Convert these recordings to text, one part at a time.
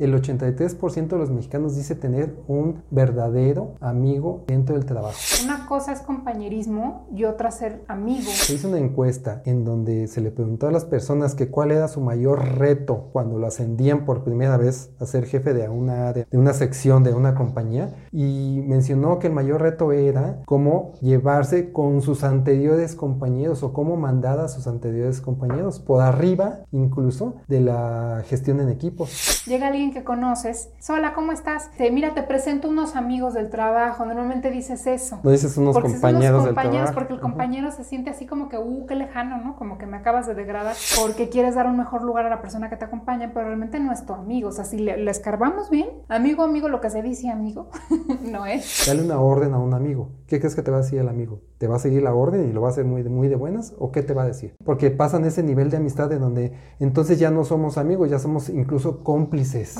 el 83% de los mexicanos dice tener un verdadero amigo dentro del trabajo. Una cosa es compañerismo y otra ser amigo. Se hizo una encuesta en donde se le preguntó a las personas que cuál era su mayor reto cuando lo ascendían por primera vez a ser jefe de una, de una sección de una compañía y mencionó que el mayor reto era cómo llevarse con sus anteriores compañeros o cómo mandar a sus anteriores compañeros por arriba incluso de la gestión en equipos. Llega alguien que conoces, hola, ¿cómo estás? Te, mira, te presento unos amigos del trabajo, normalmente dices eso. No dices unos compañeros, del trabajo. Porque el compañero se siente así como que, uh, qué lejano, ¿no? Como que me acabas de degradar porque quieres dar un mejor lugar a la persona que te acompaña, pero realmente no es tu amigo. O sea, si le, le escarbamos bien, amigo, amigo, lo que se dice amigo, no es. Dale una orden a un amigo. ¿Qué crees que te va a decir el amigo? ¿Te va a seguir la orden y lo va a hacer muy, muy de buenas? ¿O qué te va a decir? Porque pasan ese nivel de amistad en donde entonces ya no somos amigos, ya somos incluso cómplices.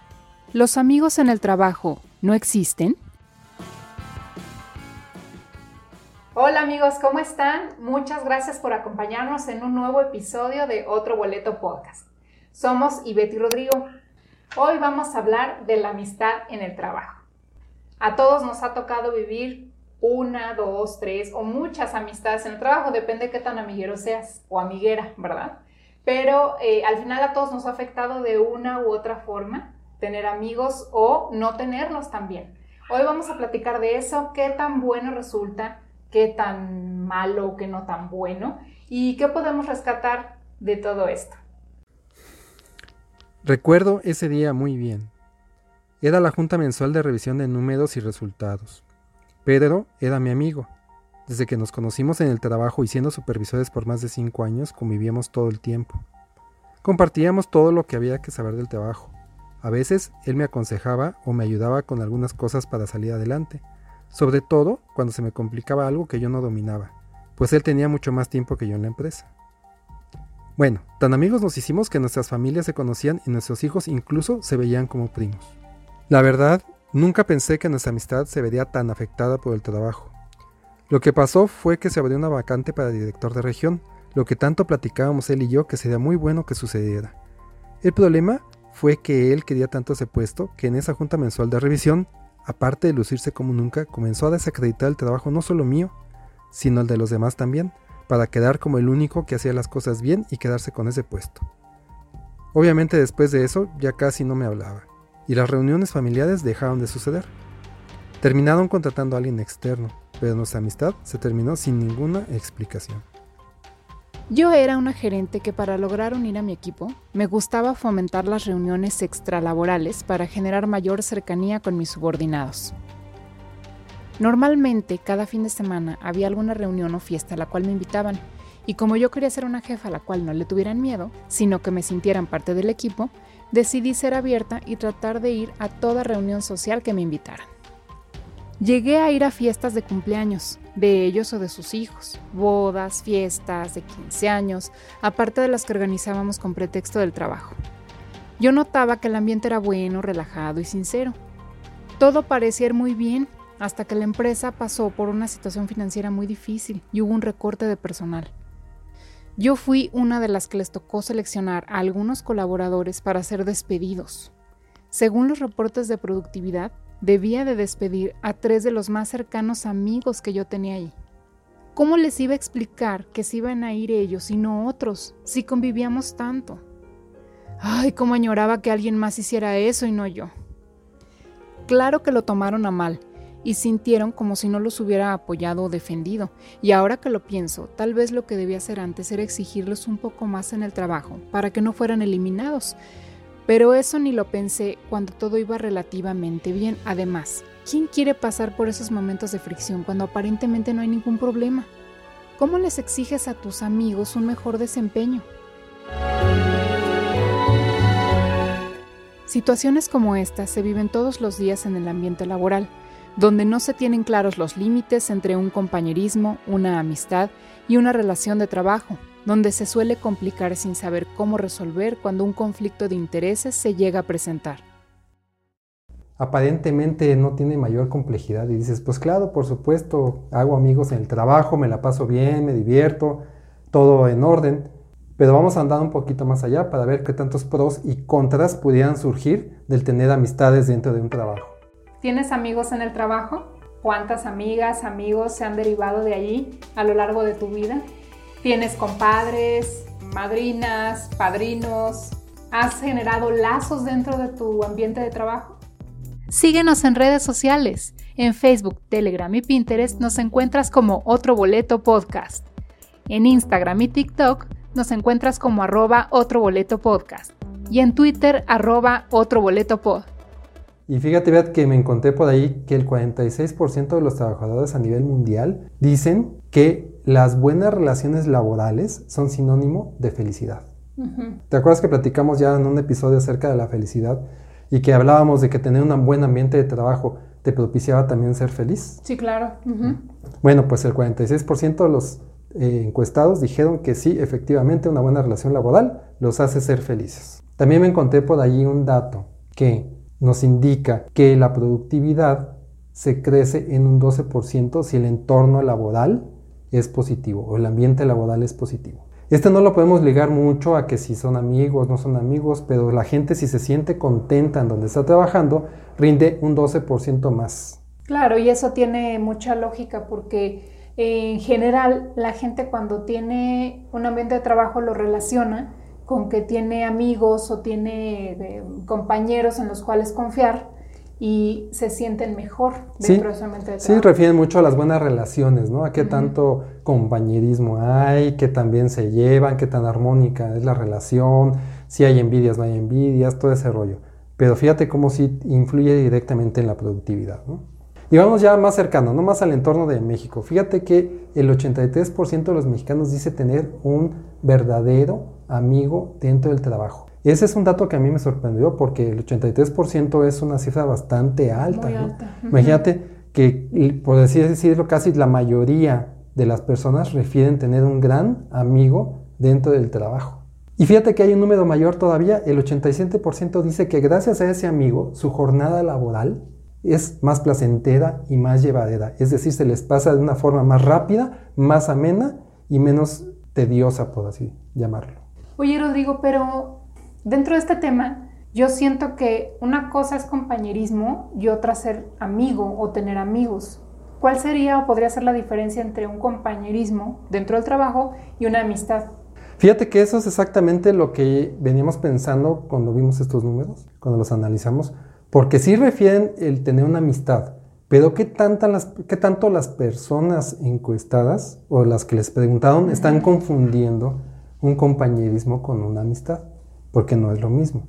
¿Los amigos en el trabajo no existen? Hola amigos, ¿cómo están? Muchas gracias por acompañarnos en un nuevo episodio de Otro Boleto Podcast. Somos Ivette y Rodrigo. Hoy vamos a hablar de la amistad en el trabajo. A todos nos ha tocado vivir una, dos, tres o muchas amistades en el trabajo, depende de qué tan amiguero seas o amiguera, ¿verdad? Pero eh, al final a todos nos ha afectado de una u otra forma tener amigos o no tenerlos también. Hoy vamos a platicar de eso, qué tan bueno resulta, qué tan malo, qué no tan bueno y qué podemos rescatar de todo esto. Recuerdo ese día muy bien. Era la junta mensual de revisión de números y resultados. Pedro era mi amigo. Desde que nos conocimos en el trabajo y siendo supervisores por más de cinco años, convivíamos todo el tiempo. Compartíamos todo lo que había que saber del trabajo. A veces él me aconsejaba o me ayudaba con algunas cosas para salir adelante, sobre todo cuando se me complicaba algo que yo no dominaba, pues él tenía mucho más tiempo que yo en la empresa. Bueno, tan amigos nos hicimos que nuestras familias se conocían y nuestros hijos incluso se veían como primos. La verdad, nunca pensé que nuestra amistad se vería tan afectada por el trabajo. Lo que pasó fue que se abrió una vacante para director de región, lo que tanto platicábamos él y yo que sería muy bueno que sucediera. El problema fue que él quería tanto ese puesto que en esa junta mensual de revisión, aparte de lucirse como nunca, comenzó a desacreditar el trabajo no solo mío, sino el de los demás también, para quedar como el único que hacía las cosas bien y quedarse con ese puesto. Obviamente después de eso ya casi no me hablaba, y las reuniones familiares dejaron de suceder. Terminaron contratando a alguien externo, pero nuestra amistad se terminó sin ninguna explicación. Yo era una gerente que para lograr unir a mi equipo me gustaba fomentar las reuniones extralaborales para generar mayor cercanía con mis subordinados. Normalmente cada fin de semana había alguna reunión o fiesta a la cual me invitaban y como yo quería ser una jefa a la cual no le tuvieran miedo, sino que me sintieran parte del equipo, decidí ser abierta y tratar de ir a toda reunión social que me invitaran. Llegué a ir a fiestas de cumpleaños, de ellos o de sus hijos, bodas, fiestas de 15 años, aparte de las que organizábamos con pretexto del trabajo. Yo notaba que el ambiente era bueno, relajado y sincero. Todo parecía ir muy bien hasta que la empresa pasó por una situación financiera muy difícil y hubo un recorte de personal. Yo fui una de las que les tocó seleccionar a algunos colaboradores para ser despedidos. Según los reportes de productividad, debía de despedir a tres de los más cercanos amigos que yo tenía ahí. ¿Cómo les iba a explicar que se iban a ir ellos y no otros, si convivíamos tanto? Ay, cómo añoraba que alguien más hiciera eso y no yo. Claro que lo tomaron a mal, y sintieron como si no los hubiera apoyado o defendido. Y ahora que lo pienso, tal vez lo que debía hacer antes era exigirles un poco más en el trabajo para que no fueran eliminados. Pero eso ni lo pensé cuando todo iba relativamente bien. Además, ¿quién quiere pasar por esos momentos de fricción cuando aparentemente no hay ningún problema? ¿Cómo les exiges a tus amigos un mejor desempeño? Situaciones como estas se viven todos los días en el ambiente laboral, donde no se tienen claros los límites entre un compañerismo, una amistad y una relación de trabajo, donde se suele complicar sin saber cómo resolver cuando un conflicto de intereses se llega a presentar. Aparentemente no tiene mayor complejidad y dices, pues claro, por supuesto, hago amigos en el trabajo, me la paso bien, me divierto, todo en orden, pero vamos a andar un poquito más allá para ver qué tantos pros y contras pudieran surgir del tener amistades dentro de un trabajo. ¿Tienes amigos en el trabajo? ¿Cuántas amigas, amigos se han derivado de allí a lo largo de tu vida? ¿Tienes compadres, madrinas, padrinos? ¿Has generado lazos dentro de tu ambiente de trabajo? Síguenos en redes sociales. En Facebook, Telegram y Pinterest nos encuentras como Otro Boleto Podcast. En Instagram y TikTok nos encuentras como arroba Otro Podcast. Y en Twitter, arroba Otro Pod. Y fíjate, Beat, que me encontré por ahí que el 46% de los trabajadores a nivel mundial dicen que las buenas relaciones laborales son sinónimo de felicidad. ¿Te acuerdas que platicamos ya en un episodio acerca de la felicidad y que hablábamos de que tener un buen ambiente de trabajo te propiciaba también ser feliz? Sí, claro. Bueno, pues el 46% de los eh, encuestados dijeron que sí, efectivamente, una buena relación laboral los hace ser felices. También me encontré por allí un dato que nos indica que la productividad se crece en un 12% si el entorno laboral es positivo o el ambiente laboral es positivo. Este no lo podemos ligar mucho a que si son amigos, no son amigos, pero la gente si se siente contenta en donde está trabajando, rinde un 12% más. Claro, y eso tiene mucha lógica porque en general la gente cuando tiene un ambiente de trabajo lo relaciona con que tiene amigos o tiene eh, compañeros en los cuales confiar y se sienten mejor dentro de su ambiente de trabajo. Sí, refieren mucho a las buenas relaciones, ¿no? A qué tanto compañerismo hay, qué tan bien se llevan, qué tan armónica es la relación, si hay envidias, no hay envidias, todo ese rollo. Pero fíjate cómo sí influye directamente en la productividad, ¿no? Y vamos ya más cercano, no más al entorno de México. Fíjate que el 83% de los mexicanos dice tener un verdadero amigo dentro del trabajo. Ese es un dato que a mí me sorprendió porque el 83% es una cifra bastante alta. Imagínate que, por así decirlo, casi la mayoría de las personas refieren tener un gran amigo dentro del trabajo. Y fíjate que hay un número mayor todavía, el 87% dice que gracias a ese amigo su jornada laboral es más placentera y más llevadera. Es decir, se les pasa de una forma más rápida, más amena y menos tediosa, por así llamarlo. Oye, Rodrigo, pero dentro de este tema, yo siento que una cosa es compañerismo y otra ser amigo o tener amigos. ¿Cuál sería o podría ser la diferencia entre un compañerismo dentro del trabajo y una amistad? Fíjate que eso es exactamente lo que veníamos pensando cuando vimos estos números, cuando los analizamos. Porque sí refieren el tener una amistad, pero ¿qué, las, ¿qué, tanto las personas encuestadas o las que les preguntaron están confundiendo un compañerismo con una amistad? Porque no es lo mismo.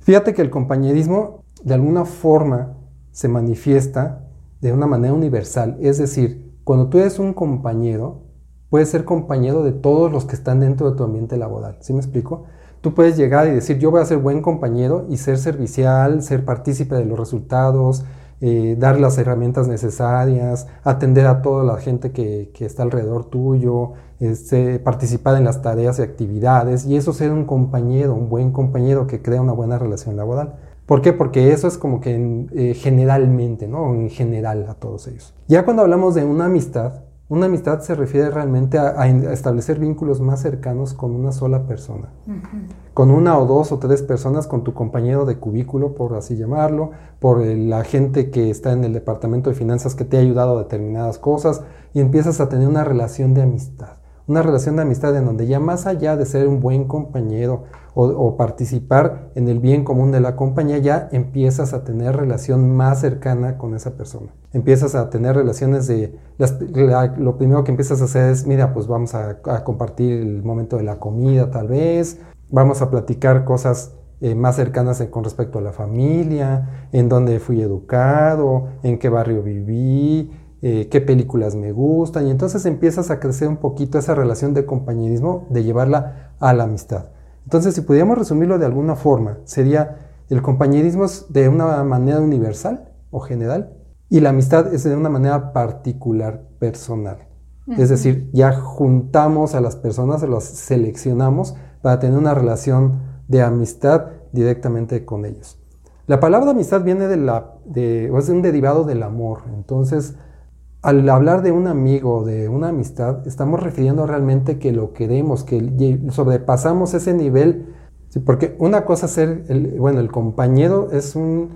Fíjate que el compañerismo de alguna forma se manifiesta de una manera universal. Es decir, cuando tú eres un compañero, puedes ser compañero de todos los que están dentro de tu ambiente laboral. ¿Sí me explico? Tú puedes llegar y decir, yo voy a ser buen compañero y ser servicial, ser partícipe de los resultados, eh, dar las herramientas necesarias, atender a toda la gente que, está alrededor tuyo, este, participar en las tareas y actividades, y eso ser un compañero, un buen compañero que crea una buena relación laboral. ¿Por qué? Porque eso es como que eh, generalmente, ¿no? En general a todos ellos. Ya cuando hablamos de una amistad, una amistad se refiere realmente a, establecer vínculos más cercanos con una sola persona, con una o dos o tres personas, con tu compañero de cubículo, por así llamarlo, por la gente que está en el departamento de finanzas que te ha ayudado a determinadas cosas y empiezas a tener una relación de amistad, una relación de amistad en donde ya más allá de ser un buen compañero o, participar en el bien común de la compañía, ya empiezas a tener relación más cercana con esa persona. Empiezas a tener relaciones de, lo primero que empiezas a hacer es, mira, pues vamos a, compartir el momento de la comida tal vez, vamos a platicar cosas eh, más cercanas con respecto a la familia, en dónde fui educado, en qué barrio viví, eh, qué películas me gustan, y entonces empiezas a crecer un poquito esa relación de compañerismo, de llevarla a la amistad. Entonces, si pudiéramos resumirlo de alguna forma, sería el compañerismo es de una manera universal o general y la amistad es de una manera particular, personal. Es decir, ya juntamos a las personas, las seleccionamos para tener una relación de amistad directamente con ellos. La palabra amistad viene de la, de, es un derivado del amor. Entonces, al hablar de un amigo, de una amistad, estamos refiriendo realmente que lo queremos, que sobrepasamos ese nivel. porque una cosa es ser, el, bueno, el compañero es un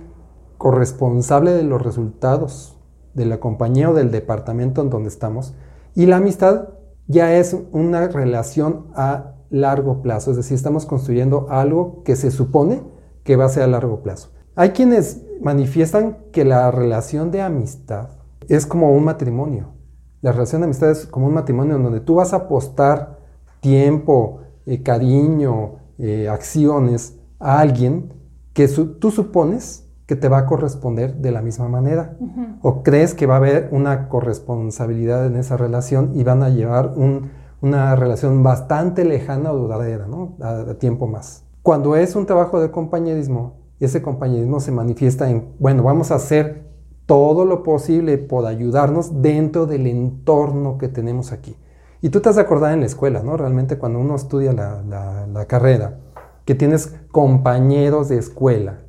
corresponsable de los resultados de la compañía o del departamento en donde estamos. Y la amistad ya es una relación a largo plazo, es decir, estamos construyendo algo que se supone que va a ser a largo plazo. Hay quienes manifiestan que la relación de amistad es como un matrimonio. La relación de amistad es como un matrimonio en donde tú vas a apostar tiempo, eh, cariño, eh, acciones a alguien que tú supones que te va a corresponder de la misma manera. O crees que va a haber una corresponsabilidad en esa relación y van a llevar una relación bastante lejana o duradera, ¿no? a tiempo más. Cuando es un trabajo de compañerismo, ese compañerismo se manifiesta en, bueno, vamos a hacer todo lo posible por ayudarnos dentro del entorno que tenemos aquí. Y tú te has de acordar en la escuela, ¿no? Realmente cuando uno estudia la, carrera, que tienes compañeros de escuela,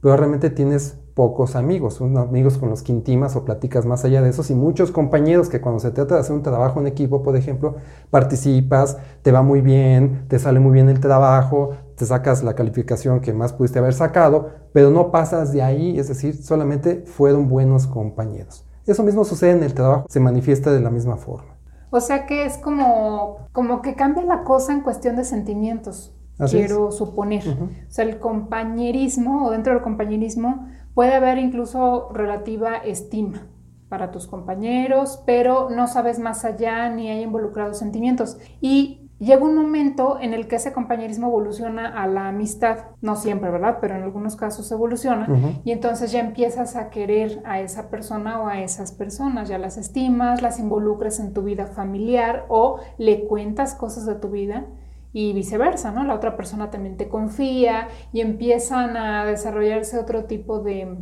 pero realmente tienes pocos amigos, unos amigos con los que intimas o platicas más allá de esos y muchos compañeros que cuando se trata de hacer un trabajo en equipo, por ejemplo, participas, te va muy bien, te sale muy bien el trabajo, te sacas la calificación que más pudiste haber sacado, pero no pasas de ahí, es decir, solamente fueron buenos compañeros. Eso mismo sucede en el trabajo, se manifiesta de la misma forma. O sea que es como, como que cambia la cosa en cuestión de sentimientos, quiero suponer. O sea, el compañerismo o dentro del compañerismo puede haber incluso relativa estima para tus compañeros, pero no sabes más allá ni hay involucrados sentimientos. Y Llega un momento en el que ese compañerismo evoluciona a la amistad, no siempre, ¿verdad? Pero en algunos casos evoluciona y entonces ya empiezas a querer a esa persona o a esas personas, ya las estimas, las involucras en tu vida familiar o le cuentas cosas de tu vida y viceversa, ¿no? La otra persona también te confía y empiezan a desarrollarse otro tipo de,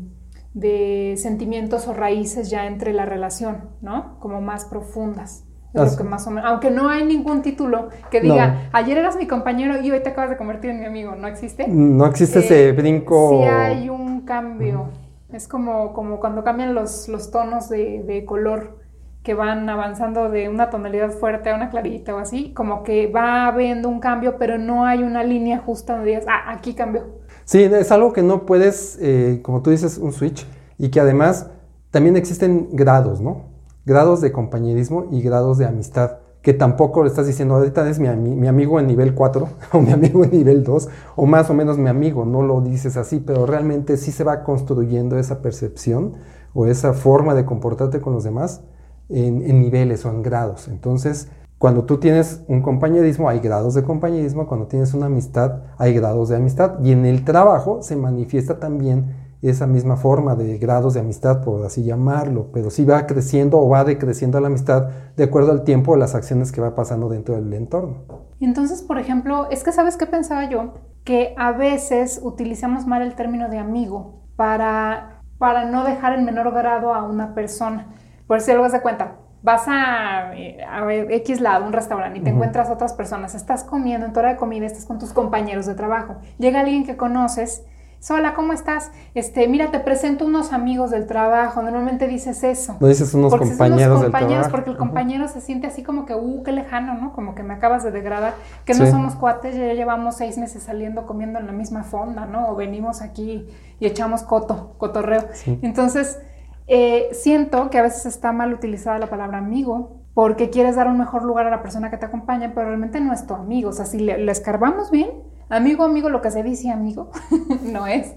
de sentimientos o raíces ya entre la relación, ¿no? Como más profundas más o menos, aunque no hay ningún título que diga, ayer eras mi compañero y hoy te acabas de convertir en mi amigo, ¿no existe? No existe ese eh, brinco. Sí hay un cambio. Es como, como cuando cambian los, los tonos de, de, color que van avanzando de una tonalidad fuerte a una clarita o así, como que va habiendo un cambio, pero no hay una línea justa donde digas, ah, aquí cambió. Sí, es algo que no puedes, eh, como tú dices, un switch, y que además también existen grados, ¿no? Grados de compañerismo y grados de amistad, que tampoco le estás diciendo, ahorita es mi, amigo en nivel 4 o mi amigo en nivel 2 o más o menos mi amigo, no lo dices así, pero realmente sí se va construyendo esa percepción o esa forma de comportarte con los demás en, en niveles o en grados. Entonces, cuando tú tienes un compañerismo, hay grados de compañerismo, cuando tienes una amistad, hay grados de amistad, y en el trabajo se manifiesta también esa misma forma de grados de amistad, por así llamarlo, pero sí va creciendo o va decreciendo la amistad de acuerdo al tiempo o las acciones que va pasando dentro del entorno. Entonces, por ejemplo, es que sabes qué pensaba yo, que a veces utilizamos mal el término de amigo para, para no dejar en menor grado a una persona. Por si algo de cuenta, vas a, a ver, X lado, un restaurante, y te encuentras otras personas, estás comiendo, en tu hora de comida estás con tus compañeros de trabajo, llega alguien que conoces Hola, ¿cómo estás? Este, mira, te presento unos amigos del trabajo. Normalmente dices eso. No dices unos compañeros, unos compañeros Porque el compañero se siente así como que, uh, qué lejano, ¿no? Como que me acabas de degradar. Que no somos cuates, ya llevamos seis meses saliendo comiendo en la misma fonda, ¿no? O venimos aquí y echamos coto, cotorreo. Entonces, eh, siento que a veces está mal utilizada la palabra amigo porque quieres dar un mejor lugar a la persona que te acompaña, pero realmente no es tu amigo. O sea, si le, escarbamos bien, amigo, amigo, lo que se dice amigo, no es.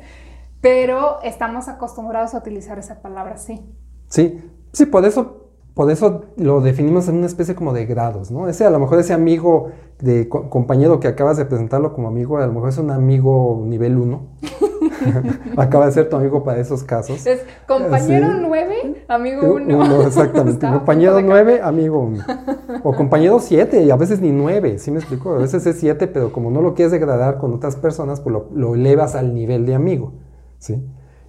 Pero estamos acostumbrados a utilizar esa palabra así. Sí, sí, por eso, por eso lo definimos en una especie como de grados, ¿no? Ese, a lo mejor ese amigo de compañero que acabas de presentarlo como amigo, a lo mejor es un amigo nivel 1. Acaba de ser tu amigo para esos casos. Es compañero 9, amigo 1. exactamente. compañero 9, amigo 1. O compañero 7, y a veces ni 9, ¿sí me explico? A veces es 7, pero como no lo quieres degradar con otras personas, pues lo, lo elevas al nivel de amigo. ¿sí?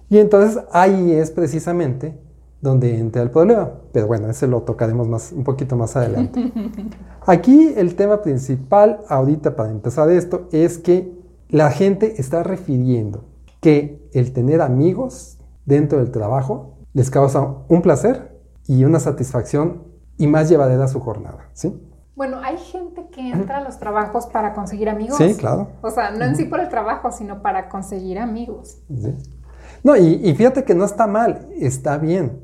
Y entonces ahí es precisamente donde entra el problema. Pero bueno, ese lo tocaremos más, un poquito más adelante. Aquí el tema principal, ahorita para empezar esto, es que la gente está refiriendo que el tener amigos dentro del trabajo les causa un placer y una satisfacción y más llevadera su jornada, ¿sí? Bueno, hay gente que entra a los trabajos para conseguir amigos. Sí, claro. O sea, no en sí por el trabajo, sino para conseguir amigos. Sí. No, y, fíjate que no está mal, está bien.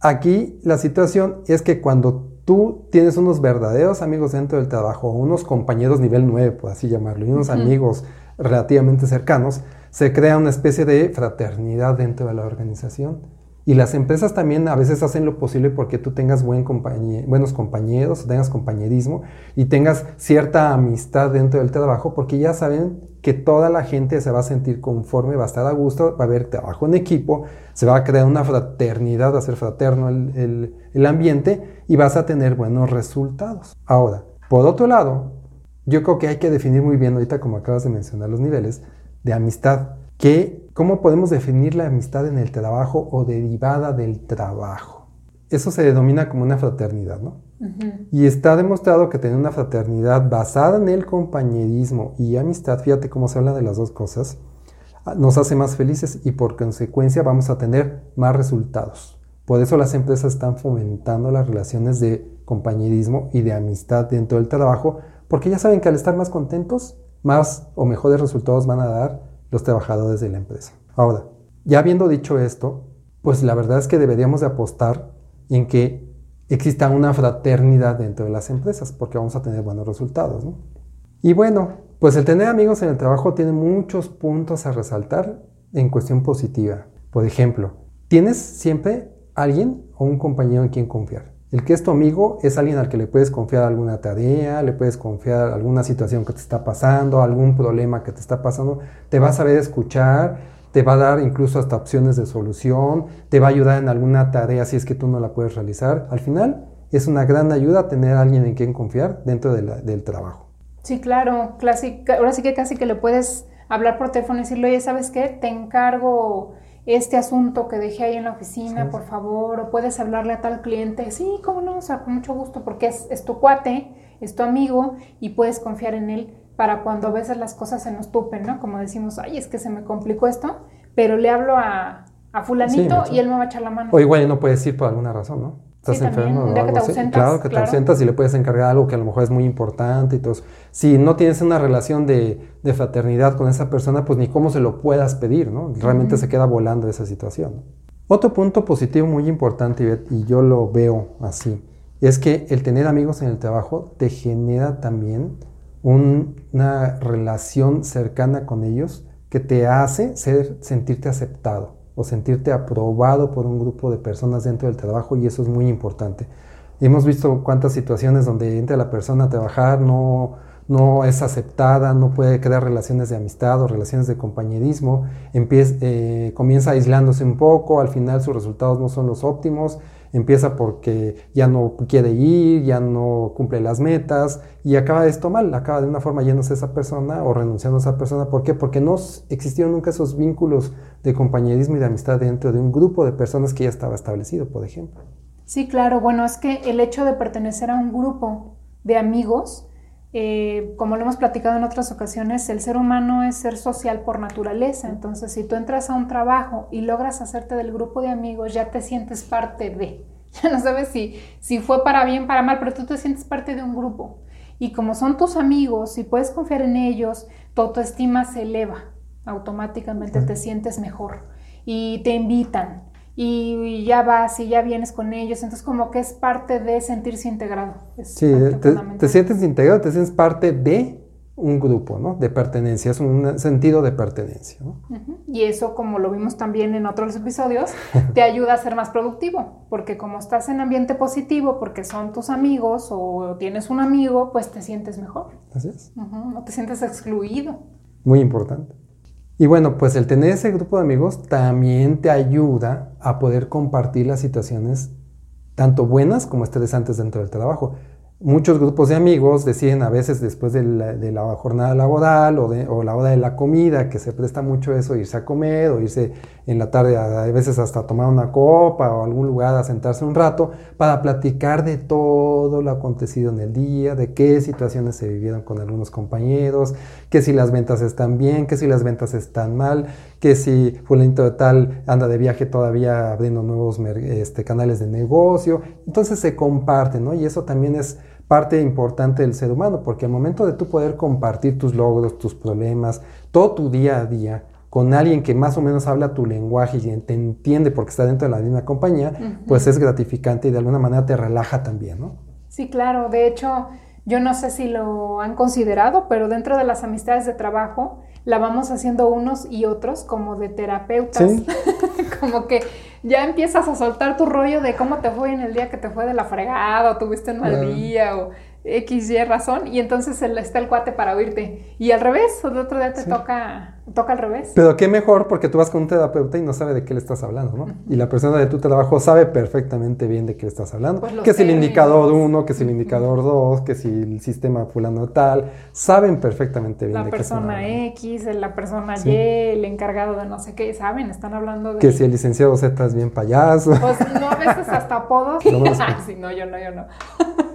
Aquí la situación es que cuando tú tienes unos verdaderos amigos dentro del trabajo, unos compañeros nivel 9, por así llamarlo, y unos amigos relativamente cercanos, se crea una especie de fraternidad dentro de la organización. Y las empresas también a veces hacen lo posible porque tú tengas buen buenos compañeros, tengas compañerismo y tengas cierta amistad dentro del trabajo porque ya saben que toda la gente se va a sentir conforme, va a estar a gusto, va a haber trabajo en equipo, se va a crear una fraternidad, va a ser fraterno el, el ambiente y vas a tener buenos resultados. Ahora, por otro lado, yo creo que hay que definir muy bien ahorita, como acabas de mencionar, los niveles de amistad. Que, ¿Cómo podemos definir la amistad en el trabajo o derivada del trabajo? Eso se denomina como una fraternidad, ¿no? Y está demostrado que tener una fraternidad basada en el compañerismo y amistad, fíjate cómo se habla de las dos cosas, nos hace más felices y por consecuencia vamos a tener más resultados. Por eso las empresas están fomentando las relaciones de compañerismo y de amistad dentro del trabajo, porque ya saben que al estar más contentos, más o mejores resultados van a dar los trabajadores de la empresa. Ahora, ya habiendo dicho esto, pues la verdad es que deberíamos de apostar en que exista una fraternidad dentro de las empresas, porque vamos a tener buenos resultados. Y bueno, pues el tener amigos en el trabajo tiene muchos puntos a resaltar en cuestión positiva. Por ejemplo, tienes siempre alguien o un compañero en quien confiar. El que es tu amigo es alguien al que le puedes confiar alguna tarea, le puedes confiar alguna situación que te está pasando, algún problema que te está pasando, te va a saber escuchar, te va a dar incluso hasta opciones de solución, te va a ayudar en alguna tarea si es que tú no la puedes realizar. Al final es una gran ayuda tener a alguien en quien confiar dentro del trabajo. Sí, claro, ahora sí que casi que le puedes hablar por teléfono y decirle, oye, ¿sabes qué? Te encargo este asunto que dejé ahí en la oficina, por favor, o puedes hablarle a tal cliente, sí, cómo no, o sea, con mucho gusto, porque es, tu cuate, es tu amigo y puedes confiar en él para cuando a veces las cosas se nos tupen, ¿no? Como decimos, ay, es que se me complicó esto, pero le hablo a, fulanito y él me va a echar la mano. O igual no puedes ir por alguna razón, ¿no? Estás enfermo o algo así. Claro, que te ausentas y le puedes encargar algo que a lo mejor es muy importante y todo Si no tienes una relación de, fraternidad con esa persona, pues ni cómo se lo puedas pedir, ¿no? Realmente se queda volando esa situación. Otro punto positivo muy importante, y yo lo veo así, es que el tener amigos en el trabajo te genera también una relación cercana con ellos que te hace ser, sentirte aceptado o sentirte aprobado por un grupo de personas dentro del trabajo y eso es muy importante. Hemos visto cuántas situaciones donde entra la persona a trabajar, no, no es aceptada, no puede crear relaciones de amistad o relaciones de compañerismo, empieza, eh, comienza aislándose un poco, al final sus resultados no son los óptimos empieza porque ya no quiere ir, ya no cumple las metas y acaba esto mal, acaba de una forma yéndose esa persona o renunciando a esa persona. ¿Por qué? Porque no existieron nunca esos vínculos de compañerismo y de amistad dentro de un grupo de personas que ya estaba establecido, por ejemplo. Sí, claro, bueno, es que el hecho de pertenecer a un grupo de amigos, eh, como lo hemos platicado en otras ocasiones, el ser humano es ser social por naturaleza. Entonces, si tú entras a un trabajo y logras hacerte del grupo de amigos, ya te sientes parte de. Ya no sabes si, si fue para bien, para mal, pero tú te sientes parte de un grupo. Y como son tus amigos y puedes confiar en ellos, tu autoestima se eleva. Automáticamente te sientes mejor. Y te invitan y ya vas y ya vienes con ellos, entonces como que es parte de sentirse integrado. sí, te, sientes integrado, te sientes parte de un grupo, ¿no? De pertenencia, es un sentido de pertenencia. ¿no? Y eso, como lo vimos también en otros episodios, te ayuda a ser más productivo, porque como estás en ambiente positivo, porque son tus amigos o tienes un amigo, pues te sientes mejor. Así es. No te sientes excluido. Muy importante. Y bueno, pues el tener ese grupo de amigos también te ayuda a poder compartir las situaciones tanto buenas como estresantes dentro del trabajo muchos grupos de amigos deciden a veces después de la, jornada laboral o, de, la hora de la comida, que se presta mucho eso, irse a comer o irse en la tarde a, veces hasta tomar una copa o algún lugar a sentarse un rato para platicar de todo lo acontecido en el día, de qué situaciones se vivieron con algunos compañeros, que si las ventas están bien, que si las ventas están mal, que si fulanito de tal anda de viaje todavía abriendo nuevos este, canales de negocio. Entonces se comparten, ¿no? Y eso también es parte importante del ser humano, porque al momento de tú poder compartir tus logros, tus problemas, todo tu día a día con alguien que más o menos habla tu lenguaje y te entiende porque está dentro de la misma compañía, pues es gratificante y de alguna manera te relaja también, ¿no? Sí, claro. De hecho, yo no sé si lo han considerado, pero dentro de las amistades de trabajo la vamos haciendo unos y otros como de terapeutas. como que ya empiezas a soltar tu rollo de cómo te fue en el día que te fue de la fregada, o tuviste un mal día, o X, Y razón, y entonces está el cuate para oírte. Y al revés, de otro día te toca, toca al revés. Pero qué mejor porque tú vas con un terapeuta y no sabe de qué le estás hablando, ¿no? Y la persona de tu trabajo sabe perfectamente bien de qué le estás hablando. Pues que es el indicador 1, que es el indicador 2, que si el sistema fulano tal, saben perfectamente bien la de qué persona X, la persona Y, el encargado de no sé qué, saben, están hablando de... Que si el licenciado Z es bien payaso. Pues no, a veces hasta apodos. No, sí, no, yo no, yo no.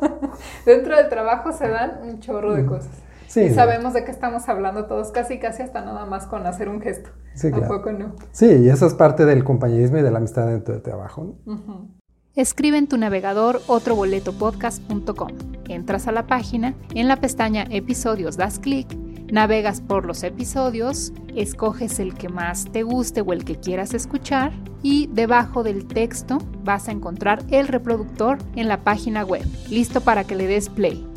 Dentro del trabajo se dan un chorro de cosas. Sí, y sabemos de qué estamos hablando todos, casi casi hasta nada más con hacer un gesto. Sí, Tampoco no. Sí, y eso es parte del compañerismo y de la amistad dentro del trabajo. Escribe en tu navegador otroboletopodcast.com. Entras a la página, en la pestaña Episodios das clic, navegas por los episodios, escoges el que más te guste o el que quieras escuchar y debajo del texto vas a encontrar el reproductor en la página web, listo para que le des play.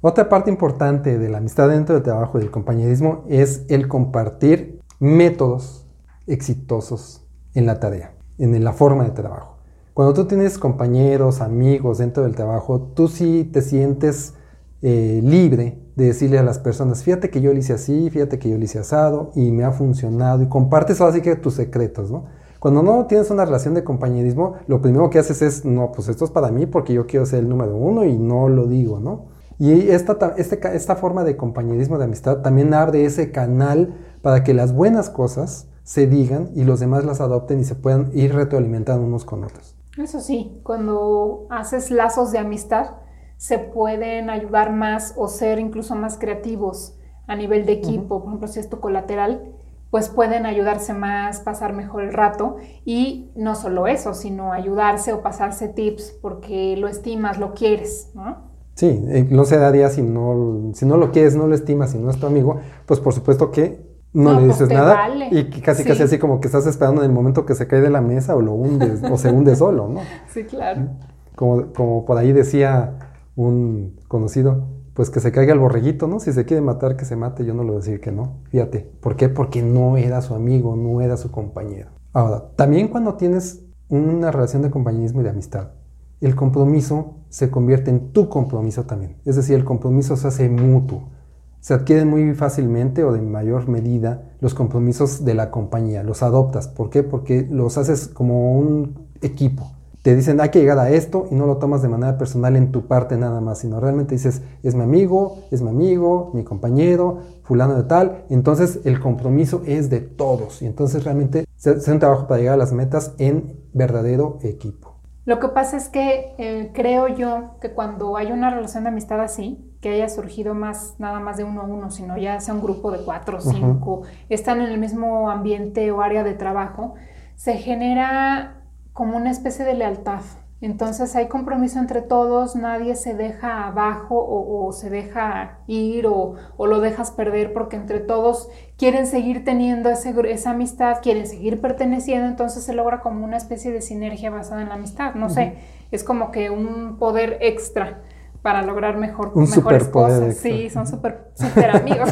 Otra parte importante de la amistad dentro del trabajo y del compañerismo es el compartir métodos exitosos en la tarea, en la forma de trabajo. Cuando tú tienes compañeros, amigos dentro del trabajo, tú sí te sientes eh, libre de decirle a las personas, fíjate que yo lo hice así, fíjate que yo lo hice asado y me ha funcionado y compartes así que tus secretos, ¿no? Cuando no tienes una relación de compañerismo, lo primero que haces es, no, pues esto es para mí porque yo quiero ser el número uno y no lo digo, ¿no? Y esta, este, esta forma de compañerismo, de amistad, también abre ese canal para que las buenas cosas se digan y los demás las adopten y se puedan ir retroalimentando unos con otros. Eso sí, cuando haces lazos de amistad, se pueden ayudar más o ser incluso más creativos a nivel de equipo. Por ejemplo, si es tu colateral, pues pueden ayudarse más, pasar mejor el rato y no solo eso, sino ayudarse o pasarse tips porque lo estimas, lo quieres, ¿no? Sí, eh, no se daría si no, si no lo quieres, no lo estimas, si no es tu amigo, pues por supuesto que no, le pues dices nada y casi casi así como que estás esperando en el momento que se cae de la mesa o lo hundes o se hunde solo, ¿no? Sí, claro. Como, como por ahí decía un conocido, pues que se caiga el borreguito, ¿no? Si se quiere matar, que se mate, yo no le voy a decir que no. Fíjate, ¿por qué? Porque no era su amigo, no era su compañero. Ahora, también cuando tienes una relación de compañerismo y de amistad, el compromiso se convierte en tu compromiso también. Es decir, el compromiso se hace mutuo. Se adquieren muy fácilmente o de mayor medida los compromisos de la compañía, los adoptas. ¿Por qué? Porque los haces como un equipo. Te dicen hay que llegar a esto y no lo tomas de manera personal en tu parte nada más, sino realmente dices es mi amigo, es mi amigo, mi compañero, fulano de tal. Entonces el compromiso es de todos y entonces realmente se hace un trabajo para llegar a las metas en verdadero equipo. Lo que pasa es que eh, creo yo que cuando hay una relación de amistad así, que haya surgido más, nada más de uno a uno, sino ya sea un grupo de cuatro o cinco, están en el mismo ambiente o área de trabajo, se genera como una especie de lealtad Entonces hay compromiso entre todos, nadie se deja abajo o, se deja ir o, lo dejas perder porque entre todos quieren seguir teniendo esa amistad, quieren seguir perteneciendo, entonces se logra como una especie de sinergia basada en la amistad, no sé, es como que un poder extra para lograr mejor, mejores cosas. Sí, son súper super amigos.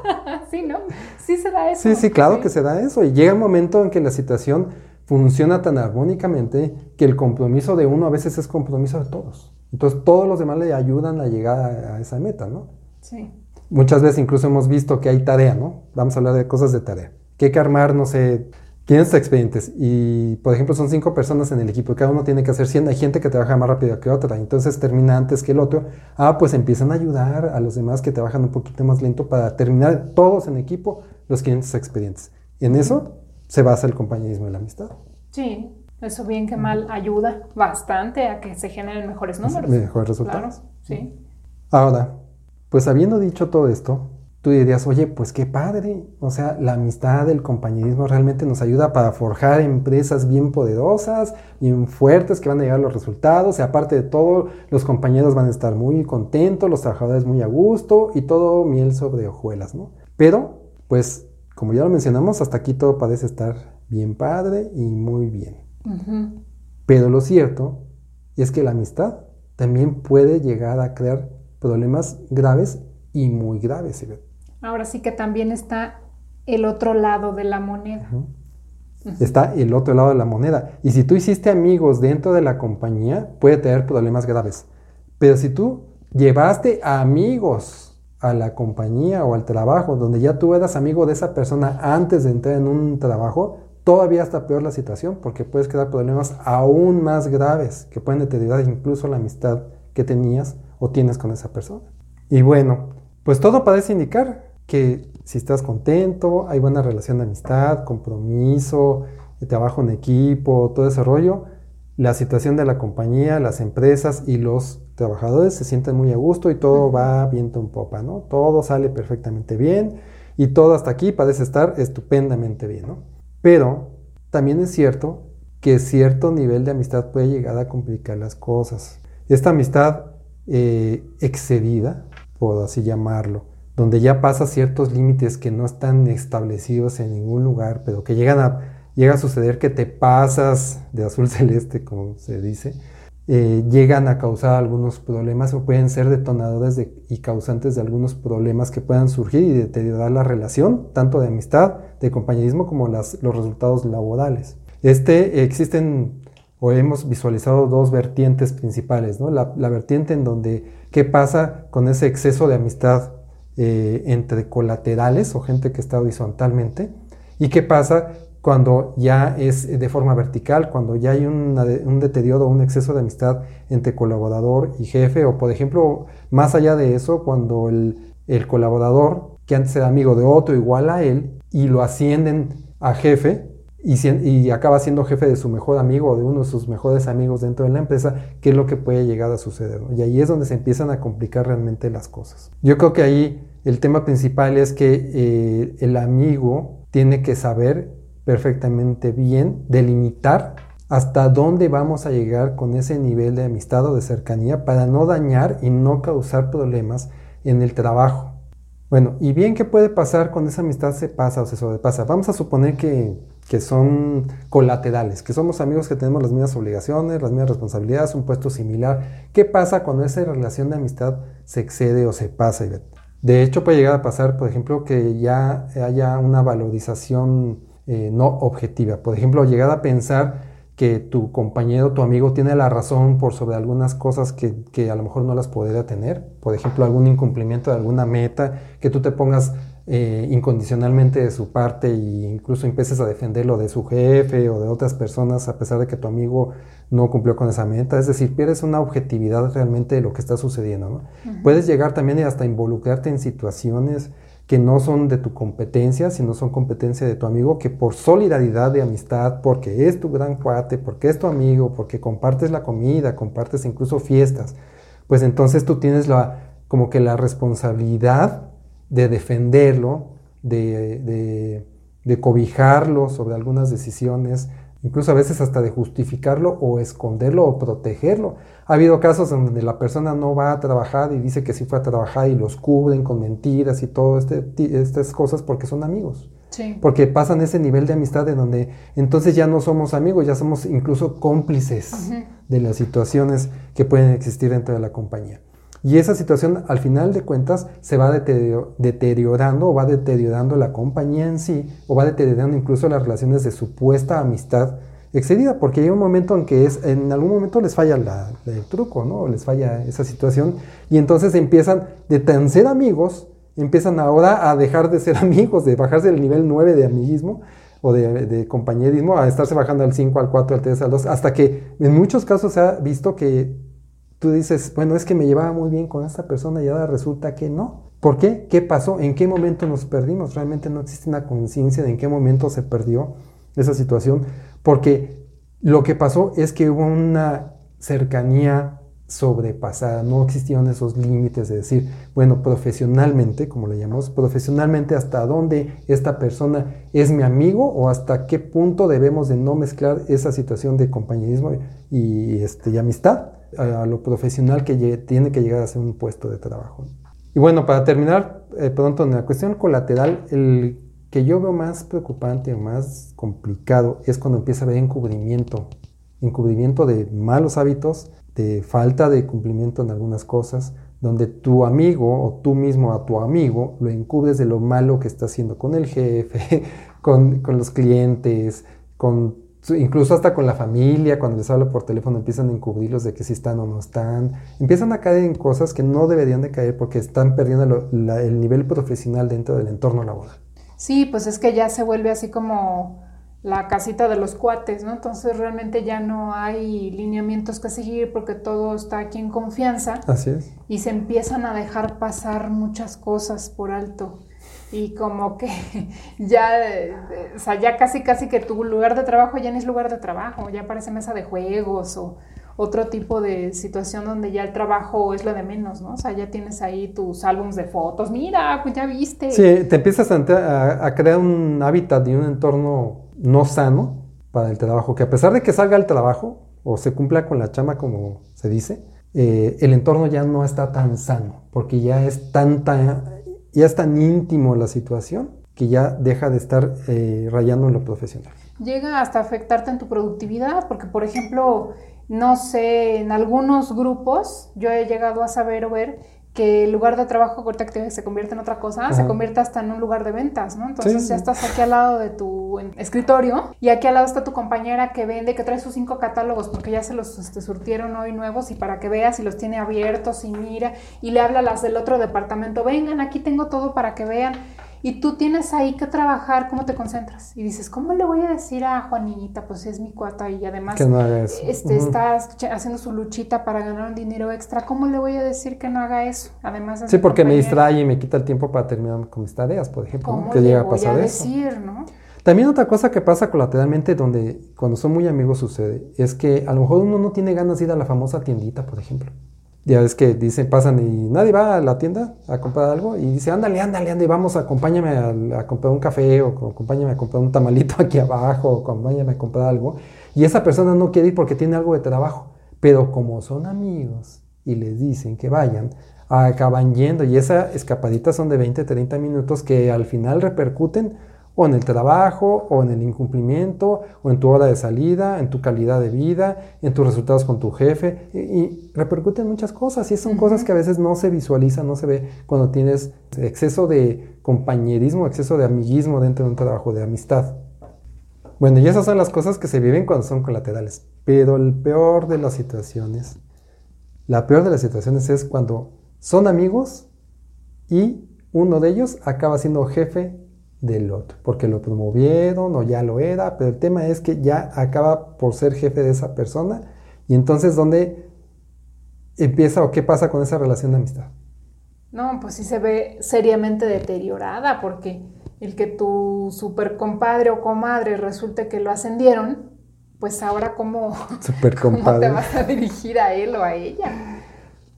sí, ¿no? Sí se da eso. Sí, sí, claro que se da eso. Y llega un momento en que la situación funciona tan armónicamente que el compromiso de uno a veces es compromiso de todos. Entonces todos los demás le ayudan a llegar a, esa meta, ¿no? Sí. Muchas veces incluso hemos visto que hay tarea, ¿no? Vamos a hablar de cosas de tarea. Que hay que armar, no sé, 500 expedientes y, por ejemplo, son cinco personas en el equipo y cada uno tiene que hacer 100. Hay gente que trabaja más rápido que otra, entonces termina antes que el otro. Ah, pues empiezan a ayudar a los demás que trabajan un poquito más lento para terminar todos en equipo los 500 expedientes. En eso se basa el compañerismo y la amistad. Sí, eso bien que mal ayuda bastante a que se generen mejores números. Mejores resultados. Claro, sí. Ahora, pues habiendo dicho todo esto, tú dirías, oye, pues qué padre. O sea, la amistad, el compañerismo realmente nos ayuda para forjar empresas bien poderosas, bien fuertes, que van a llegar a los resultados. Y aparte de todo, los compañeros van a estar muy contentos, los trabajadores muy a gusto y todo miel sobre hojuelas, ¿no? Pero, pues, como ya lo mencionamos, hasta aquí todo parece estar bien padre y muy bien. Pero lo cierto es que la amistad también puede llegar a crear problemas graves y muy graves. Ahora sí que también está el otro lado de la moneda. Está el otro lado de la moneda. Y si tú hiciste amigos dentro de la compañía, puede tener problemas graves. Pero si tú llevaste amigos a la compañía o al trabajo, donde ya tú eras amigo de esa persona antes de entrar en un trabajo, todavía está peor la situación porque puedes crear problemas aún más graves que pueden deteriorar incluso la amistad que tenías o tienes con esa persona. Y bueno, pues todo parece indicar que si estás contento, hay buena relación de amistad, compromiso, trabajo en equipo, todo ese rollo, la situación de la compañía, las empresas y los trabajadores se sienten muy a gusto y todo va viento en popa, ¿no? Todo sale perfectamente bien y todo hasta aquí parece estar estupendamente bien, ¿no? Pero también es cierto que cierto nivel de amistad puede llegar a complicar las cosas. Esta amistad eh, excedida, puedo así llamarlo, donde ya pasa ciertos límites que no están establecidos en ningún lugar, pero que llegan a, llega a suceder que te pasas de azul celeste, como se dice, eh, llegan a causar algunos problemas o pueden ser detonadores y causantes de algunos problemas que puedan surgir y deteriorar la relación, tanto de amistad, de compañerismo, como los resultados laborales. Este, existen o hemos visualizado dos vertientes principales, la vertiente en donde qué pasa con ese exceso de amistad eh, entre colaterales o gente que está horizontalmente. ¿Y qué pasa cuando ya es de forma vertical, cuando ya hay un deterioro, un exceso de amistad entre colaborador y jefe? O por ejemplo, más allá de eso, cuando el, colaborador, que antes era amigo de otro igual a él, y lo ascienden a jefe, y, acaba siendo jefe de su mejor amigo o de uno de sus mejores amigos dentro de la empresa, ¿qué es lo que puede llegar a suceder? Y ahí es donde se empiezan a complicar realmente las cosas. Yo creo que ahí el tema principal es que eh, el amigo tiene que saber perfectamente bien delimitar hasta dónde vamos a llegar con ese nivel de amistad o de cercanía para no dañar y no causar problemas en el trabajo. Bueno, y bien, ¿qué puede pasar cuando esa amistad se pasa o se sobrepasa? Vamos a suponer que que son colaterales, que somos amigos que tenemos las mismas obligaciones, las mismas responsabilidades, un puesto similar. ¿Qué pasa cuando esa relación de amistad se excede o se pasa? De hecho, puede llegar a pasar, por ejemplo, que ya haya una valorización eh, no objetiva. Por ejemplo, llegar a pensar que tu compañero, tu amigo tiene la razón por sobre algunas cosas que, que a lo mejor no las podría tener. Por ejemplo, algún incumplimiento de alguna meta, que tú te pongas eh, incondicionalmente de su parte e incluso empieces a defenderlo de su jefe o de otras personas a pesar de que tu amigo no cumplió con esa meta. Es decir, pierdes una objetividad realmente de lo que está sucediendo. Puedes llegar también hasta involucrarte en situaciones que no son de tu competencia, sino son competencia de tu amigo, que por solidaridad de amistad, porque es tu gran cuate, porque es tu amigo, porque compartes la comida, compartes incluso fiestas, pues entonces tú tienes la, como que la responsabilidad de defenderlo, de, cobijarlo sobre algunas decisiones incluso a veces hasta de justificarlo o esconderlo o protegerlo. Ha habido casos en donde la persona no va a trabajar y dice que sí fue a trabajar y los cubren con mentiras y todas este, estas cosas porque son amigos. Porque pasan ese nivel de amistad en donde entonces ya no somos amigos, ya somos incluso cómplices de las situaciones que pueden existir dentro de la compañía. Y esa situación, al final de cuentas, se va deteriorando o va deteriorando la compañía en sí, o va deteriorando incluso las relaciones de supuesta amistad excedida, porque hay un momento en que es, en algún momento les falla el truco, ¿no? Les falla esa situación, y entonces empiezan de tan ser amigos, empiezan ahora a dejar de ser amigos, de bajarse del nivel 9 de amiguismo o de, de, compañerismo, a estarse bajando al 5, al 4, al 3, al 2, hasta que en muchos casos se ha visto que tú dices, bueno, es que me llevaba muy bien con esta persona y ahora resulta que no. ¿Por qué? ¿Qué pasó? ¿En qué momento nos perdimos? Realmente no existe una conciencia de en qué momento se perdió esa situación, porque lo que pasó es que hubo una cercanía sobrepasada, no existían esos límites de decir, bueno, profesionalmente, como le llamamos, profesionalmente hasta dónde esta persona es mi amigo o hasta qué punto debemos de no mezclar esa situación de compañerismo y, este, y amistad a, lo profesional que tiene que llegar a ser un puesto de trabajo. Y bueno, para terminar eh, pronto en la cuestión colateral, el que yo veo más preocupante o más complicado es cuando empieza a haber encubrimiento, encubrimiento de malos hábitos, de falta de cumplimiento en algunas cosas, donde tu amigo o tú mismo a tu amigo lo encubres de lo malo que está haciendo con el jefe, con, con los clientes, con incluso hasta con la familia, cuando les hablo por teléfono empiezan a encubrirlos de que si están o no están, empiezan a caer en cosas que no deberían de caer porque están perdiendo el nivel profesional dentro del entorno laboral. Sí, pues es que ya se vuelve así como la casita de los cuates, ¿no? Entonces realmente ya no hay lineamientos que seguir porque todo está aquí en confianza. Así es. Y se empiezan a dejar pasar muchas cosas por alto y como que ya, o sea, ya casi casi que tu lugar de trabajo ya no es lugar de trabajo, ya parece mesa de juegos o otro tipo de situación donde ya el trabajo es lo de menos, ¿no? O sea, ya tienes ahí tus álbumes de fotos, mira, pues ya viste. Sí, te empiezas a, a crear un hábitat y un entorno no sano para el trabajo, que a pesar de que salga el trabajo o se cumpla con la chama como se dice, eh, el entorno ya no está tan sano, porque ya es tanta ya es tan íntimo la situación que ya deja de estar eh, rayando en lo profesional. Llega hasta afectarte en tu productividad, porque por ejemplo, no sé, en algunos grupos yo he llegado a saber o ver que el lugar de trabajo ahorita que se convierte en otra cosa, se convierte hasta en un lugar de ventas, ¿no? Entonces ya estás aquí al lado de tu escritorio y aquí al lado está tu compañera que vende, que trae sus cinco catálogos porque ya se los este, surtieron hoy nuevos y para que veas y los tiene abiertos y mira y le habla a las del otro departamento, vengan, aquí tengo todo para que vean y tú tienes ahí que trabajar, ¿cómo te concentras? Y dices, ¿cómo le voy a decir a Juanita? Pues es mi cuata y además que no haga eso. Este, está haciendo su luchita para ganar un dinero extra. ¿Cómo le voy a decir que no haga eso? Además, sí, porque me distrae y me quita el tiempo para terminar con mis tareas, por ejemplo. ¿Cómo que llega a pasar decir, ¿no? También otra cosa que pasa colateralmente donde cuando son muy amigos sucede es que a lo mejor uno no tiene ganas de ir a la famosa tiendita, por ejemplo. Ya ves que dicen, pasan y nadie va a la tienda a comprar algo y dice, ándale, ándale, ándale, vamos, acompáñame a, comprar un café o acompáñame a comprar un tamalito aquí abajo o acompáñame a comprar algo. Y esa persona no quiere ir porque tiene algo de trabajo. Pero como son amigos y les dicen que vayan, acaban yendo y esa escapadita son de 20, 30 minutos que al final repercuten o en el trabajo, o en el incumplimiento, o en tu hora de salida, en tu calidad de vida, en tus resultados con tu jefe, y, repercuten muchas cosas, y son cosas que a veces no se visualizan, no se ve cuando tienes exceso de compañerismo, exceso de amiguismo dentro de un trabajo de amistad. Bueno, y esas son las cosas que se viven cuando son colaterales, pero el peor de las situaciones, la peor de las situaciones es cuando son amigos y uno de ellos acaba siendo jefe del otro, porque lo promovieron o ya lo era, pero el tema es que ya acaba por ser jefe de esa persona y entonces ¿dónde empieza o qué pasa con esa relación de amistad? No, pues sí se ve seriamente deteriorada porque el que tu super compadre o comadre resulte que lo ascendieron, pues ahora cómo, ¿cómo te vas a dirigir a él o a ella.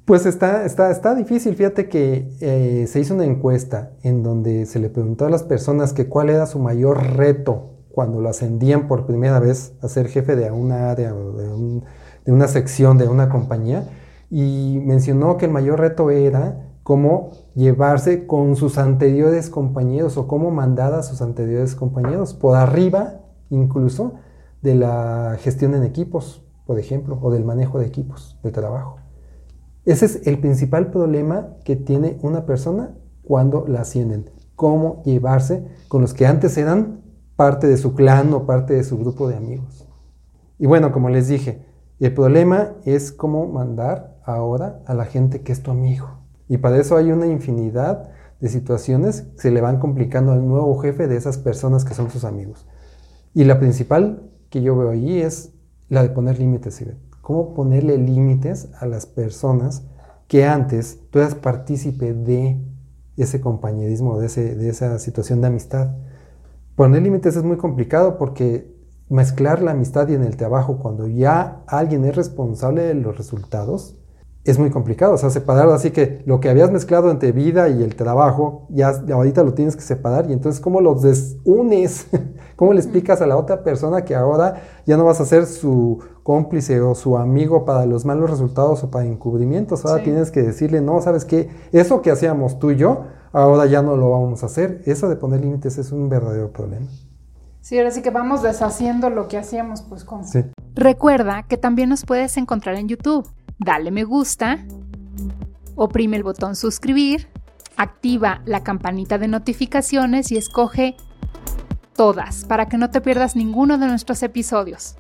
Pues está, está, está difícil. Fíjate que eh, se hizo una encuesta en donde se le preguntó a las personas que cuál era su mayor reto cuando lo ascendían por primera vez a ser jefe de una área o de, de una sección de una compañía y mencionó que el mayor reto era cómo llevarse con sus anteriores compañeros o cómo mandar a sus anteriores compañeros por arriba incluso de la gestión en equipos, por ejemplo, o del manejo de equipos de trabajo. Ese es el principal problema que tiene una persona cuando la ascienden. Cómo llevarse con los que antes eran parte de su clan o parte de su grupo de amigos. Y bueno, como les dije, el problema es cómo mandar ahora a la gente que es tu amigo. Y para eso hay una infinidad de situaciones que se le van complicando al nuevo jefe de esas personas que son sus amigos. Y la principal que yo veo allí es la de poner límites, ¿Cómo ponerle límites a las personas que antes tú eras partícipe de ese compañerismo, de, ese, de esa situación de amistad? Poner límites es muy complicado porque mezclar la amistad y en el trabajo cuando ya alguien es responsable de los resultados, es muy complicado, o sea, separar, así que lo que habías mezclado entre vida y el trabajo, ya ahorita lo tienes que separar y entonces cómo los desunes, cómo le explicas a la otra persona que ahora ya no vas a ser su cómplice o su amigo para los malos resultados o para encubrimientos, ahora tienes que decirle, no, sabes qué, eso que hacíamos tú y yo, ahora ya no lo vamos a hacer, eso de poner límites es un verdadero problema. Sí, ahora sí que vamos deshaciendo lo que hacíamos pues con... Sí. Recuerda que también nos puedes encontrar en YouTube dale me gusta, oprime el botón suscribir, activa la campanita de notificaciones y escoge todas para que no te pierdas ninguno de nuestros episodios.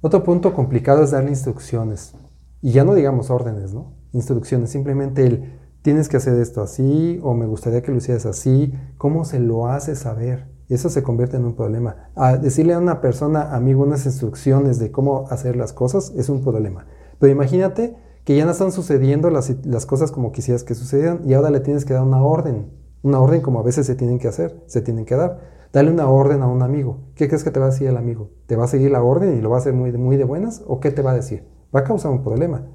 Otro punto complicado es darle instrucciones. Y ya no digamos órdenes, ¿no? Instrucciones, simplemente el tienes que hacer esto así o me gustaría que lo hicieras así. ¿Cómo se lo hace saber? Eso se convierte en un problema. decirle a una persona, amigo, unas instrucciones de cómo hacer las cosas es un problema. Pero imagínate que ya no están sucediendo las, cosas como quisieras que sucedieran y ahora le tienes que dar una orden. Una orden como a veces se tienen que hacer, se tienen que dar. Dale una orden a un amigo. ¿Qué crees que te va a decir el amigo? ¿Te va a seguir la orden y lo va a hacer muy, muy de buenas? ¿O qué te va a decir? Va a causar un problema.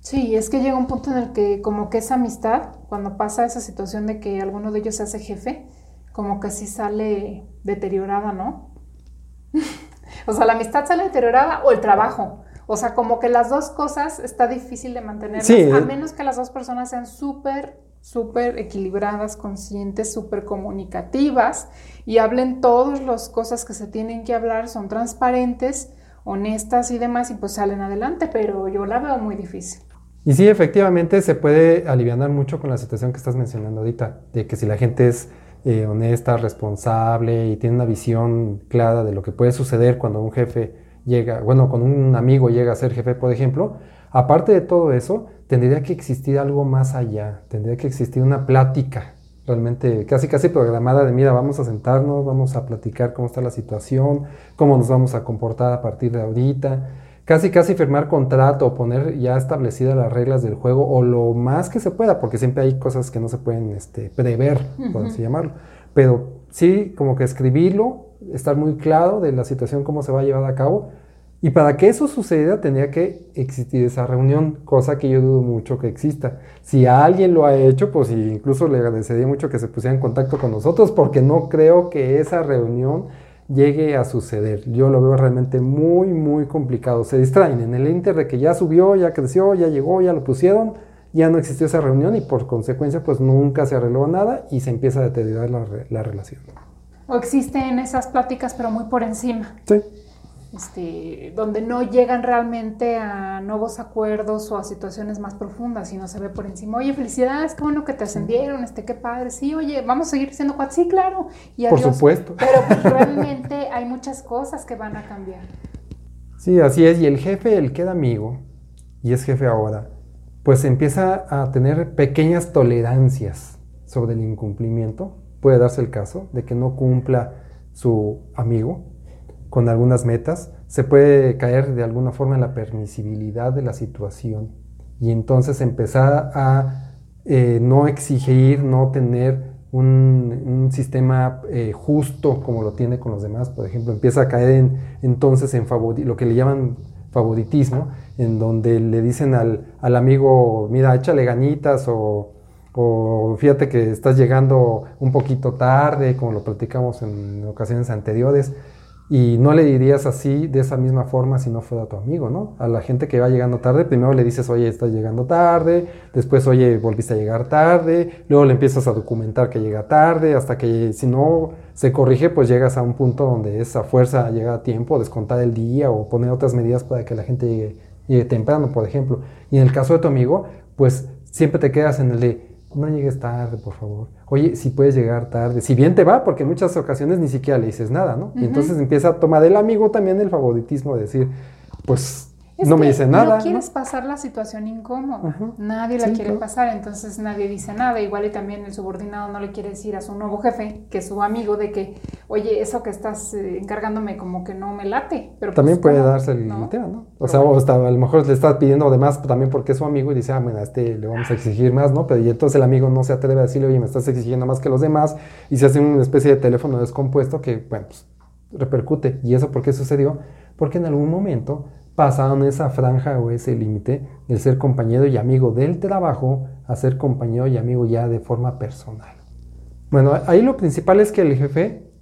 Sí, es que llega un punto en el que como que esa amistad, cuando pasa esa situación de que alguno de ellos se hace jefe, como que sí sale deteriorada, ¿no? o sea, la amistad sale deteriorada o el trabajo. O sea, como que las dos cosas está difícil de mantener. a eh. menos que las dos personas sean súper, súper equilibradas, conscientes, súper comunicativas y hablen todas las cosas que se tienen que hablar, son transparentes, honestas y demás, y pues salen adelante, pero yo la veo muy difícil. Y sí, efectivamente se puede aliviar mucho con la situación que estás mencionando ahorita, de que si la gente es eh, honesta, responsable y tiene una visión clara de lo que puede suceder cuando un jefe llega, bueno, cuando un amigo llega a ser jefe, por ejemplo, aparte de todo eso, tendría que existir algo más allá, tendría que existir una plática realmente casi casi programada de mira, vamos a sentarnos, vamos a platicar cómo está la situación, cómo nos vamos a comportar a partir de ahorita casi casi firmar contrato o poner ya establecidas las reglas del juego o lo más que se pueda, porque siempre hay cosas que no se pueden este, prever, por así llamarlo. Pero sí, como que escribirlo, estar muy claro de la situación, cómo se va a llevar a cabo. Y para que eso suceda, tendría que existir esa reunión, cosa que yo dudo mucho que exista. Si alguien lo ha hecho, pues incluso le agradecería mucho que se pusiera en contacto con nosotros, porque no creo que esa reunión llegue a suceder. Yo lo veo realmente muy, muy complicado. Se distraen en el inter de que ya subió, ya creció, ya llegó, ya lo pusieron, ya no existió esa reunión y por consecuencia pues nunca se arregló nada y se empieza a deteriorar la, la relación. O existen esas pláticas pero muy por encima. Sí. Este, donde no llegan realmente a nuevos acuerdos o a situaciones más profundas, sino se ve por encima, oye, felicidades, qué bueno que te ascendieron, este, qué padre, sí, oye, vamos a seguir siendo cuatro, sí, claro, y Por supuesto. Pero pues, realmente hay muchas cosas que van a cambiar. Sí, así es, y el jefe, el queda amigo, y es jefe ahora, pues empieza a tener pequeñas tolerancias sobre el incumplimiento, puede darse el caso de que no cumpla su amigo, con algunas metas, se puede caer de alguna forma en la permisibilidad de la situación y entonces empezar a eh, no exigir, no tener un, sistema eh, justo como lo tiene con los demás. Por ejemplo, empieza a caer en, entonces en lo que le llaman favoritismo, en donde le dicen al, amigo, mira, échale ganitas o, O fíjate que estás llegando un poquito tarde, como lo platicamos en ocasiones anteriores, y no le dirías así, de esa misma forma, si no fuera tu amigo, ¿no? A la gente que va llegando tarde, primero le dices, oye, estás llegando tarde, después, oye, volviste a llegar tarde, luego le empiezas a documentar que llega tarde, hasta que si no se corrige, pues llegas a un punto donde esa fuerza llega a tiempo, descontar el día o poner otras medidas para que la gente llegue, llegue temprano, por ejemplo. Y en el caso de tu amigo, pues siempre te quedas en el de, no llegues tarde, por favor. Oye, si puedes llegar tarde, si bien te va, porque en muchas ocasiones ni siquiera le dices nada, ¿no? Y entonces empieza a tomar del amigo también el favoritismo de decir, pues no me dice nada. No quieres pasar la situación incómoda. Nadie la quiere pasar, entonces nadie dice nada. Igual y también el subordinado no le quiere decir a su nuevo jefe, que es su amigo, de que, oye, eso que estás eh, encargándome como que no me late. Pero pues, también puede darse el ¿no? ¿no? O sea, o a lo mejor le estás pidiendo además también porque es su amigo y dice, ah, bueno, a este le vamos a exigir más, ¿no? Pero y entonces el amigo no se atreve a decirle, oye, me estás exigiendo más que los demás y se hace una especie de teléfono descompuesto que, bueno, pues repercute. ¿Y eso por qué sucedió? Porque en algún momento pasaron esa franja o ese límite de ser compañero y amigo del trabajo a ser compañero y amigo ya de forma personal. Bueno, ahí lo principal es que el jefe,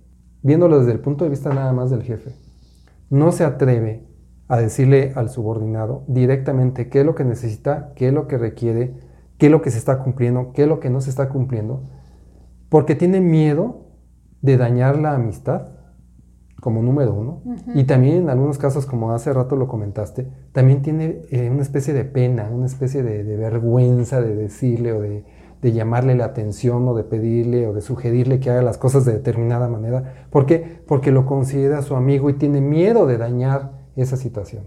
viéndolo desde el punto de vista nada más del jefe, no se atreve a decirle al subordinado directamente qué es lo que necesita, qué es lo que requiere, qué es lo que se está cumpliendo, qué es lo que no se está cumpliendo, porque tiene miedo de dañar la amistad como número uno. Y también en algunos casos, como hace rato lo comentaste, también tiene eh, una especie de pena, una especie de, vergüenza de decirle o de, llamarle la atención o de pedirle o de sugerirle que haga las cosas de determinada manera. ¿Por qué? Porque lo considera su amigo y tiene miedo de dañar esa situación.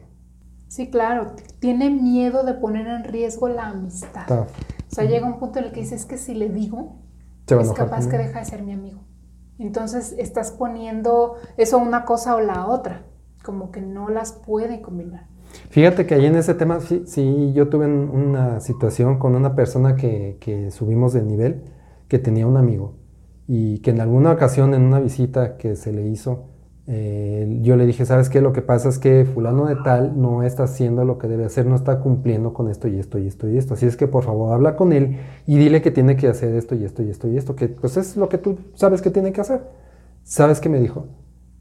Sí, claro, tiene miedo de poner en riesgo la amistad. O sea, llega un punto en el que dice, es que si le digo, es capaz que deja de ser mi amigo. Entonces estás poniendo eso una cosa o la otra, como que no las puede combinar. Fíjate que ahí en ese tema sí, yo tuve una situación con una persona que, que, subimos de nivel, que tenía un amigo y que en alguna ocasión en una visita que se le hizo, eh, yo le dije, ¿sabes qué? Lo que pasa es que fulano de tal no está haciendo lo que debe hacer, no está cumpliendo con esto y esto y esto y esto. Así es que por favor habla con él y dile que tiene que hacer esto y esto y esto y esto, que pues es lo que tú sabes que tiene que hacer. ¿Sabes qué me dijo?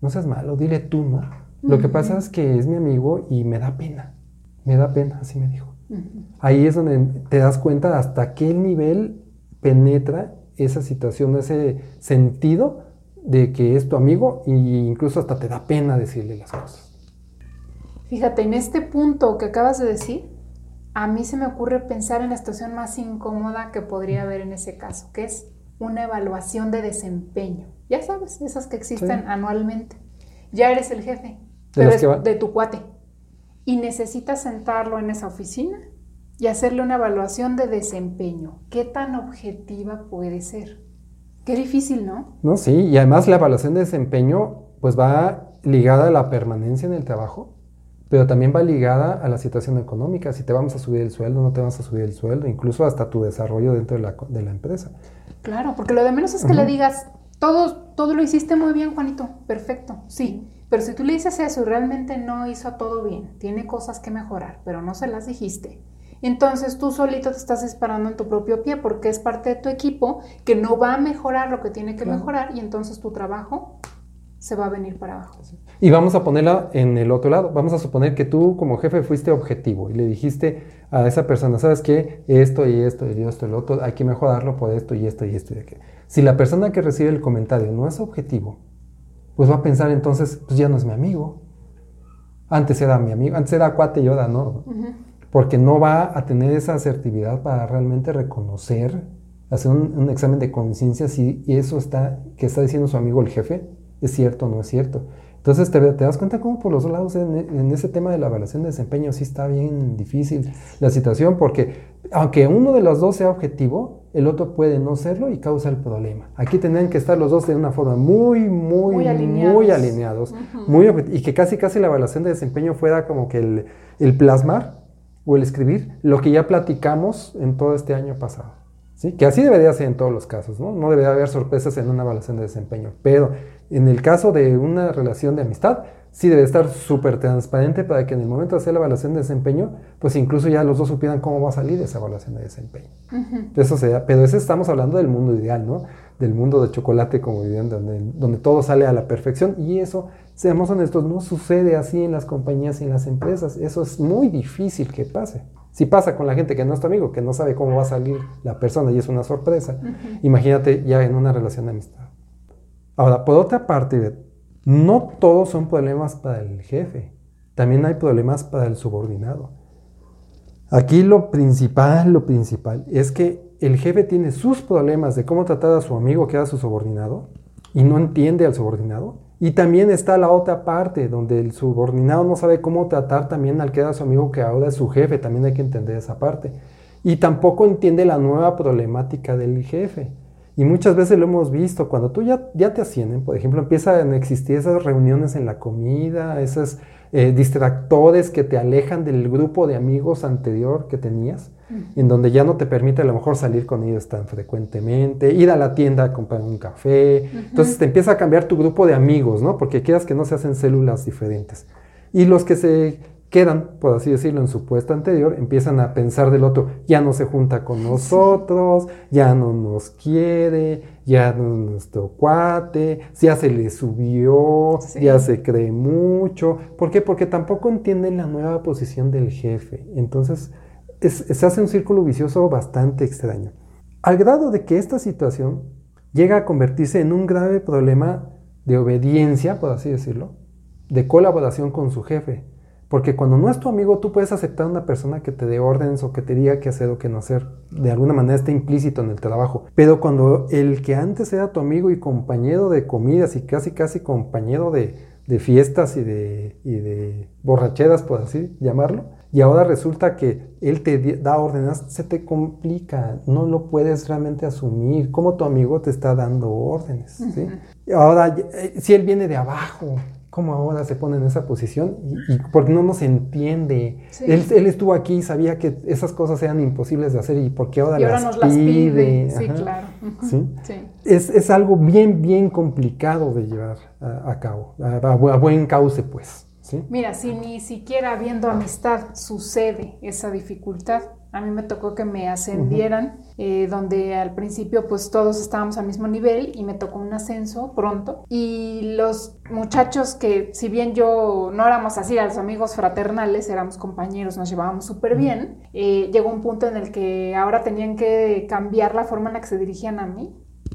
No seas malo, dile tú, ¿no? Lo que pasa es que es mi amigo y me da pena, me da pena, así me dijo. Ahí es donde te das cuenta hasta qué nivel penetra esa situación, ese sentido de que es tu amigo e incluso hasta te da pena decirle las cosas. Fíjate, en este punto que acabas de decir, a mí se me ocurre pensar en la situación más incómoda que podría haber en ese caso, que es una evaluación de desempeño. Ya sabes, esas que existen anualmente. Ya eres el jefe, pero de tu cuate. Y necesitas sentarlo en esa oficina y hacerle una evaluación de desempeño. ¿Qué tan objetiva puede ser? Qué difícil, ¿no? No, sí, y además la evaluación de desempeño pues va ligada a la permanencia en el trabajo, pero también va ligada a la situación económica, si te vamos a subir el sueldo, no te vamos a subir el sueldo, incluso hasta tu desarrollo dentro de la, de la empresa. Claro, porque lo de menos es que le digas, todo, todo lo hiciste muy bien, Juanito, perfecto, sí, pero si tú le dices eso y realmente no hizo todo bien, tiene cosas que mejorar, pero no se las dijiste, entonces tú solito te estás disparando en tu propio pie porque es parte de tu equipo que no va a mejorar lo que tiene que mejorar y entonces tu trabajo se va a venir para abajo. Y vamos a ponerla en el otro lado. Vamos a suponer que tú como jefe fuiste objetivo y le dijiste a esa persona, ¿sabes qué? Esto y esto y esto y lo otro, hay que mejorarlo por esto y esto y esto y aquello. Si la persona que recibe el comentario no es objetivo, pues va a pensar entonces, pues ya no es mi amigo. Antes era mi amigo, antes era cuate y ahora no porque no va a tener esa asertividad para realmente reconocer, hacer un, examen de conciencia si eso está, que está diciendo su amigo el jefe, es cierto o no es cierto. Entonces te, das cuenta cómo por los dos lados en, ese tema de la evaluación de desempeño sí está bien difícil la situación, porque aunque uno de los dos sea objetivo, el otro puede no serlo y causa el problema. Aquí tendrían que estar los dos de una forma muy, muy, muy alineados, muy y que casi, casi la evaluación de desempeño fuera como que el, el plasmar o el escribir lo que ya platicamos en todo este año pasado. ¿sí? Que así debería ser en todos los casos, ¿no? debería haber sorpresas en una evaluación de desempeño. Pero en el caso de una relación de amistad, sí debe estar súper transparente para que en el momento de hacer la evaluación de desempeño, pues incluso ya los dos supieran cómo va a salir esa evaluación de desempeño. Eso sea, pero ese estamos hablando del mundo ideal, ¿no? Del mundo de chocolate, como dirían, donde, donde todo sale a la perfección. Y eso, seamos honestos, no sucede así en las compañías y en las empresas. Eso es muy difícil que pase. Si pasa con la gente que no es tu amigo, que no sabe cómo va a salir la persona y es una sorpresa, imagínate ya en una relación de amistad. Ahora, por otra parte, no todos son problemas para el jefe, también hay problemas para el subordinado. Aquí lo principal, lo principal es que el jefe tiene sus problemas de cómo tratar a su amigo que era su subordinado y no entiende al subordinado. Y también está la otra parte donde el subordinado no sabe cómo tratar también al que era su amigo que ahora es su jefe, también hay que entender esa parte. Y tampoco entiende la nueva problemática del jefe. Y muchas veces lo hemos visto, cuando tú ya, ya te ascienden, por ejemplo, empiezan a existir esas reuniones en la comida, esos eh, distractores que te alejan del grupo de amigos anterior que tenías, en donde ya no te permite a lo mejor salir con ellos tan frecuentemente, ir a la tienda a comprar un café. Entonces te empieza a cambiar tu grupo de amigos, ¿no? Porque quieras que no se hacen células diferentes. Y los que se quedan, por así decirlo, en su puesto anterior, empiezan a pensar del otro, ya no se junta con nosotros, ya no nos quiere, ya nuestro cuate, ya se le subió, ya se cree mucho. ¿Por qué? Porque tampoco entienden la nueva posición del jefe. Entonces, se hace un círculo vicioso bastante extraño. Al grado de que esta situación llega a convertirse en un grave problema de obediencia, por así decirlo, de colaboración con su jefe. Porque cuando no es tu amigo, tú puedes aceptar a una persona que te dé órdenes o que te diga qué hacer o qué no hacer. De alguna manera está implícito en el trabajo. Pero cuando el que antes era tu amigo y compañero de comidas y casi casi compañero de, fiestas y de, y de borracheras, por así llamarlo, y ahora resulta que él te da órdenes, se te complica, no lo puedes realmente asumir, como tu amigo te está dando órdenes. ¿sí? Ahora, eh, si él viene de abajo, cómo ahora se pone en esa posición y, porque no nos entiende. Él, estuvo aquí y sabía que esas cosas eran imposibles de hacer y porque ahora, ahora las, nos pide. las pide. Sí, claro. ¿Sí? Es, es, algo bien, bien complicado de llevar a, cabo, a, buen cauce, pues. Mira, si ni siquiera habiendo amistad sucede esa dificultad, a mí me tocó que me ascendieran, eh, donde al principio pues todos estábamos al mismo nivel y me tocó un ascenso pronto. Y los muchachos que si bien yo no éramos así, a los amigos fraternales, éramos compañeros, nos llevábamos súper bien, eh, llegó un punto en el que ahora tenían que cambiar la forma en la que se dirigían a mí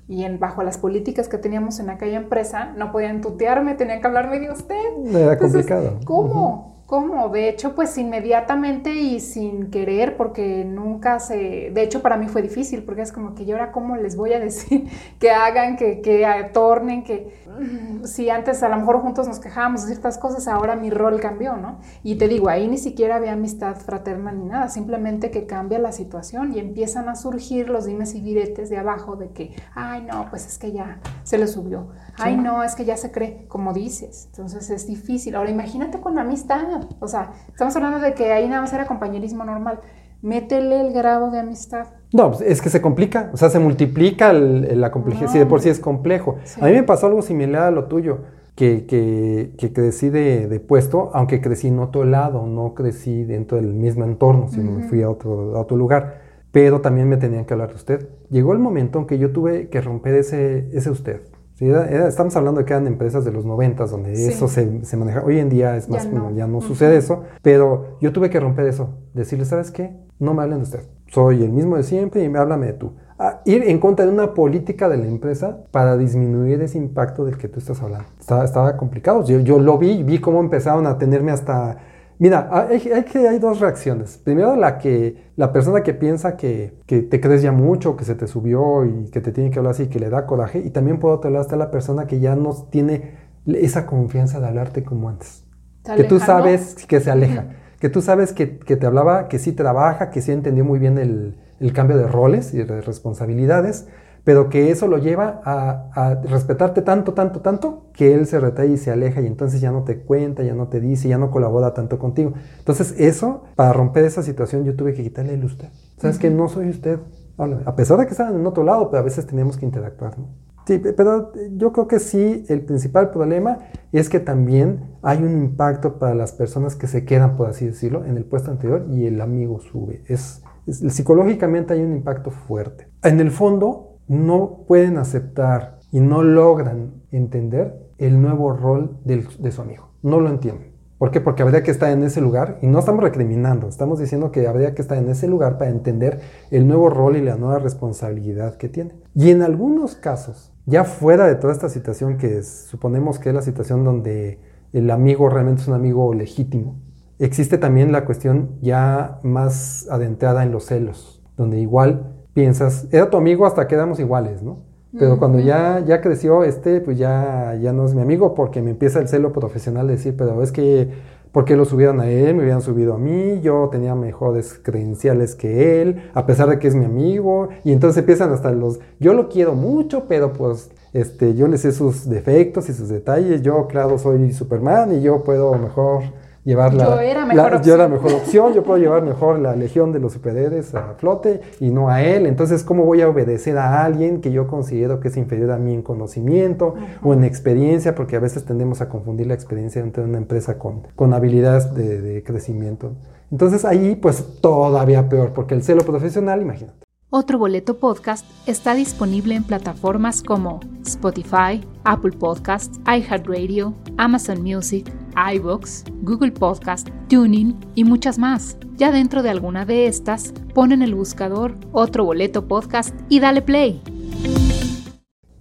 y en, bajo las políticas que teníamos en aquella empresa, no podían tutearme, tenían que hablarme de usted. Era complicado. ¿Cómo? ¿Cómo? De hecho, pues inmediatamente y sin querer, porque nunca se... De hecho, para mí fue difícil, porque es como que yo ahora cómo les voy a decir que hagan, que, que atornen, que... Mm, si antes a lo mejor juntos nos quejábamos de ciertas cosas, ahora mi rol cambió, ¿no? Y te digo, ahí ni siquiera había amistad fraterna ni nada, simplemente que cambia la situación y empiezan a surgir los dimes y diretes de abajo de que, ay, no, pues es que ya se le subió Ay, no, es que ya se cree, como dices. Entonces es difícil. Ahora imagínate con amistad. O sea, estamos hablando de que ahí nada más era compañerismo normal. Métele el grado de amistad. No, pues, es que se complica, o sea, se multiplica la complejidad, si de por sí es complejo. A mí me pasó algo similar a lo tuyo, que, que, crecí de, puesto, aunque crecí en otro lado, no crecí dentro del mismo entorno, sino me fui a otro, a otro lugar, pero también me tenían que hablar de usted. Llegó el momento en que yo tuve que romper ese, ese usted estamos hablando de que eran empresas de los noventas donde eso se, se, maneja. Hoy en día es más, ya no, ya no sucede eso, pero yo tuve que romper eso. Decirle, ¿sabes qué? No me hablen de usted. Soy el mismo de siempre y me háblame de tú. ir en contra de una política de la empresa para disminuir ese impacto del que tú estás hablando. Estaba, estaba complicado. Yo, yo lo vi, vi cómo empezaron a tenerme hasta Mira, hay, hay, hay, dos reacciones. Primero, la que la persona que piensa que, que, te crees ya mucho, que se te subió y que te tiene que hablar así, que le da coraje. Y también por otro lado está la persona que ya no tiene esa confianza de hablarte como antes. Que tú sabes que se aleja. Que tú sabes que, que, te hablaba, que sí trabaja, que sí entendió muy bien el, el cambio de roles y de responsabilidades pero que eso lo lleva a, respetarte tanto, tanto, tanto, que él se retrae y se aleja y entonces ya no te cuenta, ya no te dice, ya no colabora tanto contigo. Entonces eso, para romper esa situación, yo tuve que quitarle el usted. Sabes que no soy usted, a pesar de que estaban en otro lado, pero a veces teníamos que interactuar, ¿no? Sí, pero yo creo que sí, el principal problema es que también hay un impacto para las personas que se quedan, por así decirlo, en el puesto anterior y el amigo sube. Es, psicológicamente hay un impacto fuerte. En el fondo, no pueden aceptar y no logran entender el nuevo rol de su amigo. No lo entienden. ¿Por qué? Porque habría que estar en ese lugar y no estamos recriminando, estamos diciendo que habría que estar en ese lugar para entender el nuevo rol y la nueva responsabilidad que tiene. Y en algunos casos, ya fuera de toda esta situación que suponemos que es la situación donde el amigo realmente es un amigo legítimo, existe también la cuestión ya más adentrada en los celos, donde igual piensas, era tu amigo hasta quedamos iguales, ¿no? Pero cuando ya, ya creció este, pues ya, ya no es mi amigo porque me empieza el celo profesional de decir, pero es que, ¿por qué lo subieron a él? Me hubieran subido a mí, yo tenía mejores credenciales que él, a pesar de que es mi amigo. Y entonces empiezan hasta los, yo lo quiero mucho, pero pues este, yo le sé sus defectos y sus detalles. Yo, claro, soy Superman y yo puedo mejor llevar la, yo era mejor opción. Yo era mejor opción, yo puedo llevar mejor la legión de los superhéroes a flote y no a él. Entonces, ¿cómo voy a obedecer a alguien que yo considero que es inferior a mí en conocimiento o en experiencia? Porque a veces tendemos a confundir la experiencia dentro de una empresa con, con habilidades de, de crecimiento. Entonces ahí pues todavía peor, porque el celo profesional, imagínate. Otro Boleto Podcast está disponible en plataformas como Spotify, Apple Podcasts, iHeartRadio, Amazon Music, iBox, Google Podcast, Tuning y muchas más. Ya dentro de alguna de estas, pon en el buscador Otro Boleto Podcast y dale play.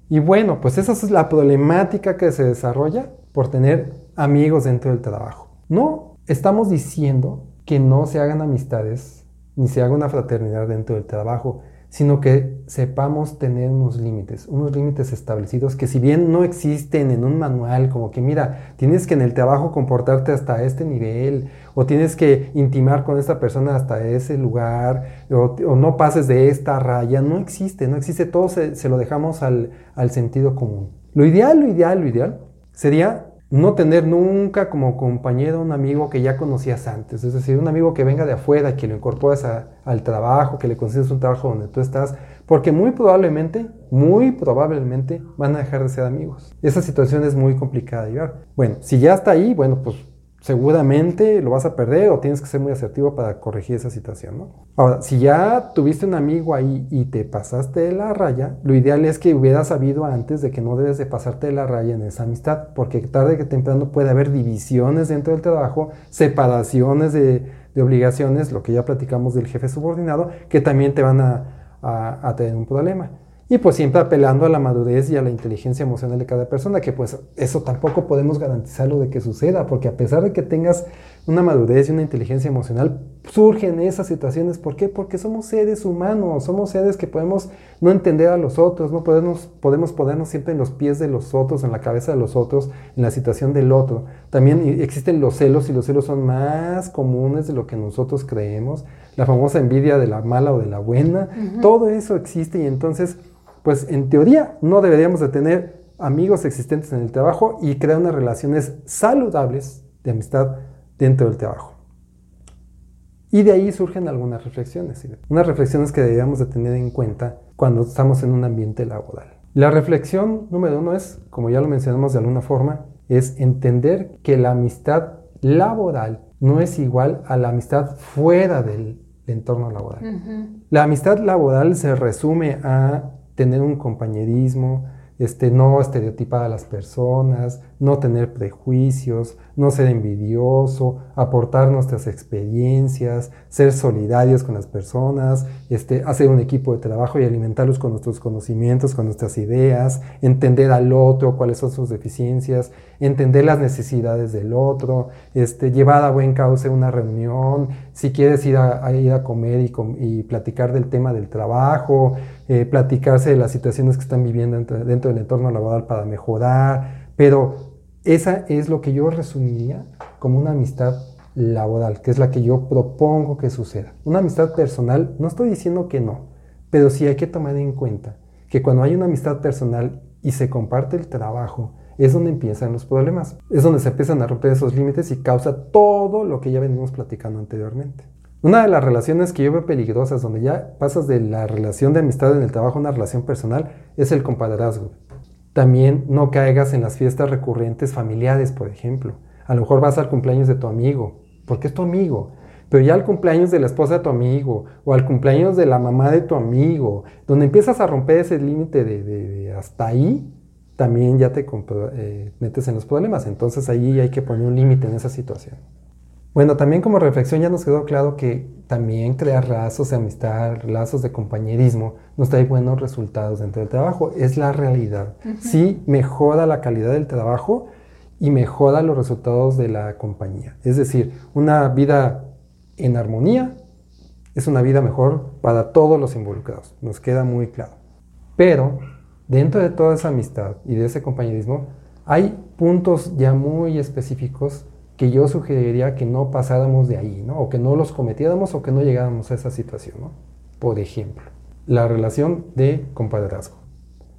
Y bueno, pues esa es la problemática que se desarrolla por tener amigos dentro del trabajo. No estamos diciendo que no se hagan amistades ni se haga una fraternidad dentro del trabajo, sino que sepamos tener unos límites, unos límites establecidos que si bien no existen en un manual, como que mira, tienes que en el trabajo comportarte hasta este nivel, o tienes que intimar con esta persona hasta ese lugar, o, no pases de esta raya, no existe, no existe, todo se, se lo dejamos al, al sentido común. Lo ideal, lo ideal, lo ideal sería no tener nunca como compañero un amigo que ya conocías antes, es decir, un amigo que venga de afuera, que lo incorporas al trabajo, que le consigas un trabajo donde tú estás, porque muy probablemente, muy probablemente van a dejar de ser amigos. Esa situación es muy complicada de llevar. Bueno, si ya está ahí, bueno, pues seguramente lo vas a perder o tienes que ser muy asertivo para corregir esa situación, ¿no? Ahora, si ya tuviste un amigo ahí y te pasaste de la raya, lo ideal es que hubieras sabido antes de que no debes de pasarte de la raya en esa amistad, porque tarde que temprano puede haber divisiones dentro del trabajo, separaciones de, obligaciones, lo que ya platicamos del jefe subordinado, que también te van a tener un problema. Y pues siempre apelando a la madurez y a la inteligencia emocional de cada persona, que pues eso tampoco podemos garantizarlo de que suceda, porque a pesar de que tengas una madurez y una inteligencia emocional, surgen esas situaciones. ¿Por qué? Porque somos seres humanos, somos seres que podemos no entender a los otros, no podemos, podemos ponernos siempre en los pies de los otros, en la cabeza de los otros, en la situación del otro. También existen los celos y los celos son más comunes de lo que nosotros creemos. La famosa envidia de la mala o de la buena, todo eso existe y entonces pues en teoría no deberíamos de tener amigos existentes en el trabajo y crear unas relaciones saludables de amistad dentro del trabajo. Y de ahí surgen algunas reflexiones, unas reflexiones que deberíamos de tener en cuenta cuando estamos en un ambiente laboral. La reflexión número uno es, como ya lo mencionamos de alguna forma, es entender que la amistad laboral no es igual a la amistad fuera del entorno laboral. La amistad laboral se resume a tener un compañerismo, este, no estereotipar a las personas, no tener prejuicios, no ser envidioso, aportar nuestras experiencias, ser solidarios con las personas, este, hacer un equipo de trabajo y alimentarlos con nuestros conocimientos, con nuestras ideas, entender al otro, cuáles son sus deficiencias, entender las necesidades del otro, este, llevar a buen cauce una reunión, si quieres ir a, ir a comer y, platicar del tema del trabajo, eh, platicarse de las situaciones que están viviendo dentro, dentro del entorno laboral para mejorar, pero esa es lo que yo resumiría como una amistad laboral, que es la que yo propongo que suceda. Una amistad personal, no estoy diciendo que no, pero sí hay que tomar en cuenta que cuando hay una amistad personal y se comparte el trabajo, es donde empiezan los problemas, es donde se empiezan a romper esos límites y causa todo lo que ya venimos platicando anteriormente. Una de las relaciones que yo veo peligrosas, donde ya pasas de la relación de amistad en el trabajo a una relación personal, es el compadrazgo. También no caigas en las fiestas recurrentes familiares, por ejemplo. A lo mejor vas al cumpleaños de tu amigo, porque es tu amigo. Pero ya al cumpleaños de la esposa de tu amigo, o al cumpleaños de la mamá de tu amigo, donde empiezas a romper ese límite de, hasta ahí, también ya te eh, metes en los problemas. Entonces ahí hay que poner un límite en esa situación. Bueno, también como reflexión ya nos quedó claro que también crear lazos de amistad, lazos de compañerismo, nos trae buenos resultados dentro del trabajo. Es la realidad. Sí mejora la calidad del trabajo y mejora los resultados de la compañía. Es decir, una vida en armonía es una vida mejor para todos los involucrados. Nos queda muy claro. Pero dentro de toda esa amistad y de ese compañerismo, hay puntos ya muy específicos que yo sugeriría que no pasáramos de ahí, ¿no? O que no los cometiéramos o que no llegáramos a esa situación, ¿no? Por ejemplo, la relación de compadrazgo.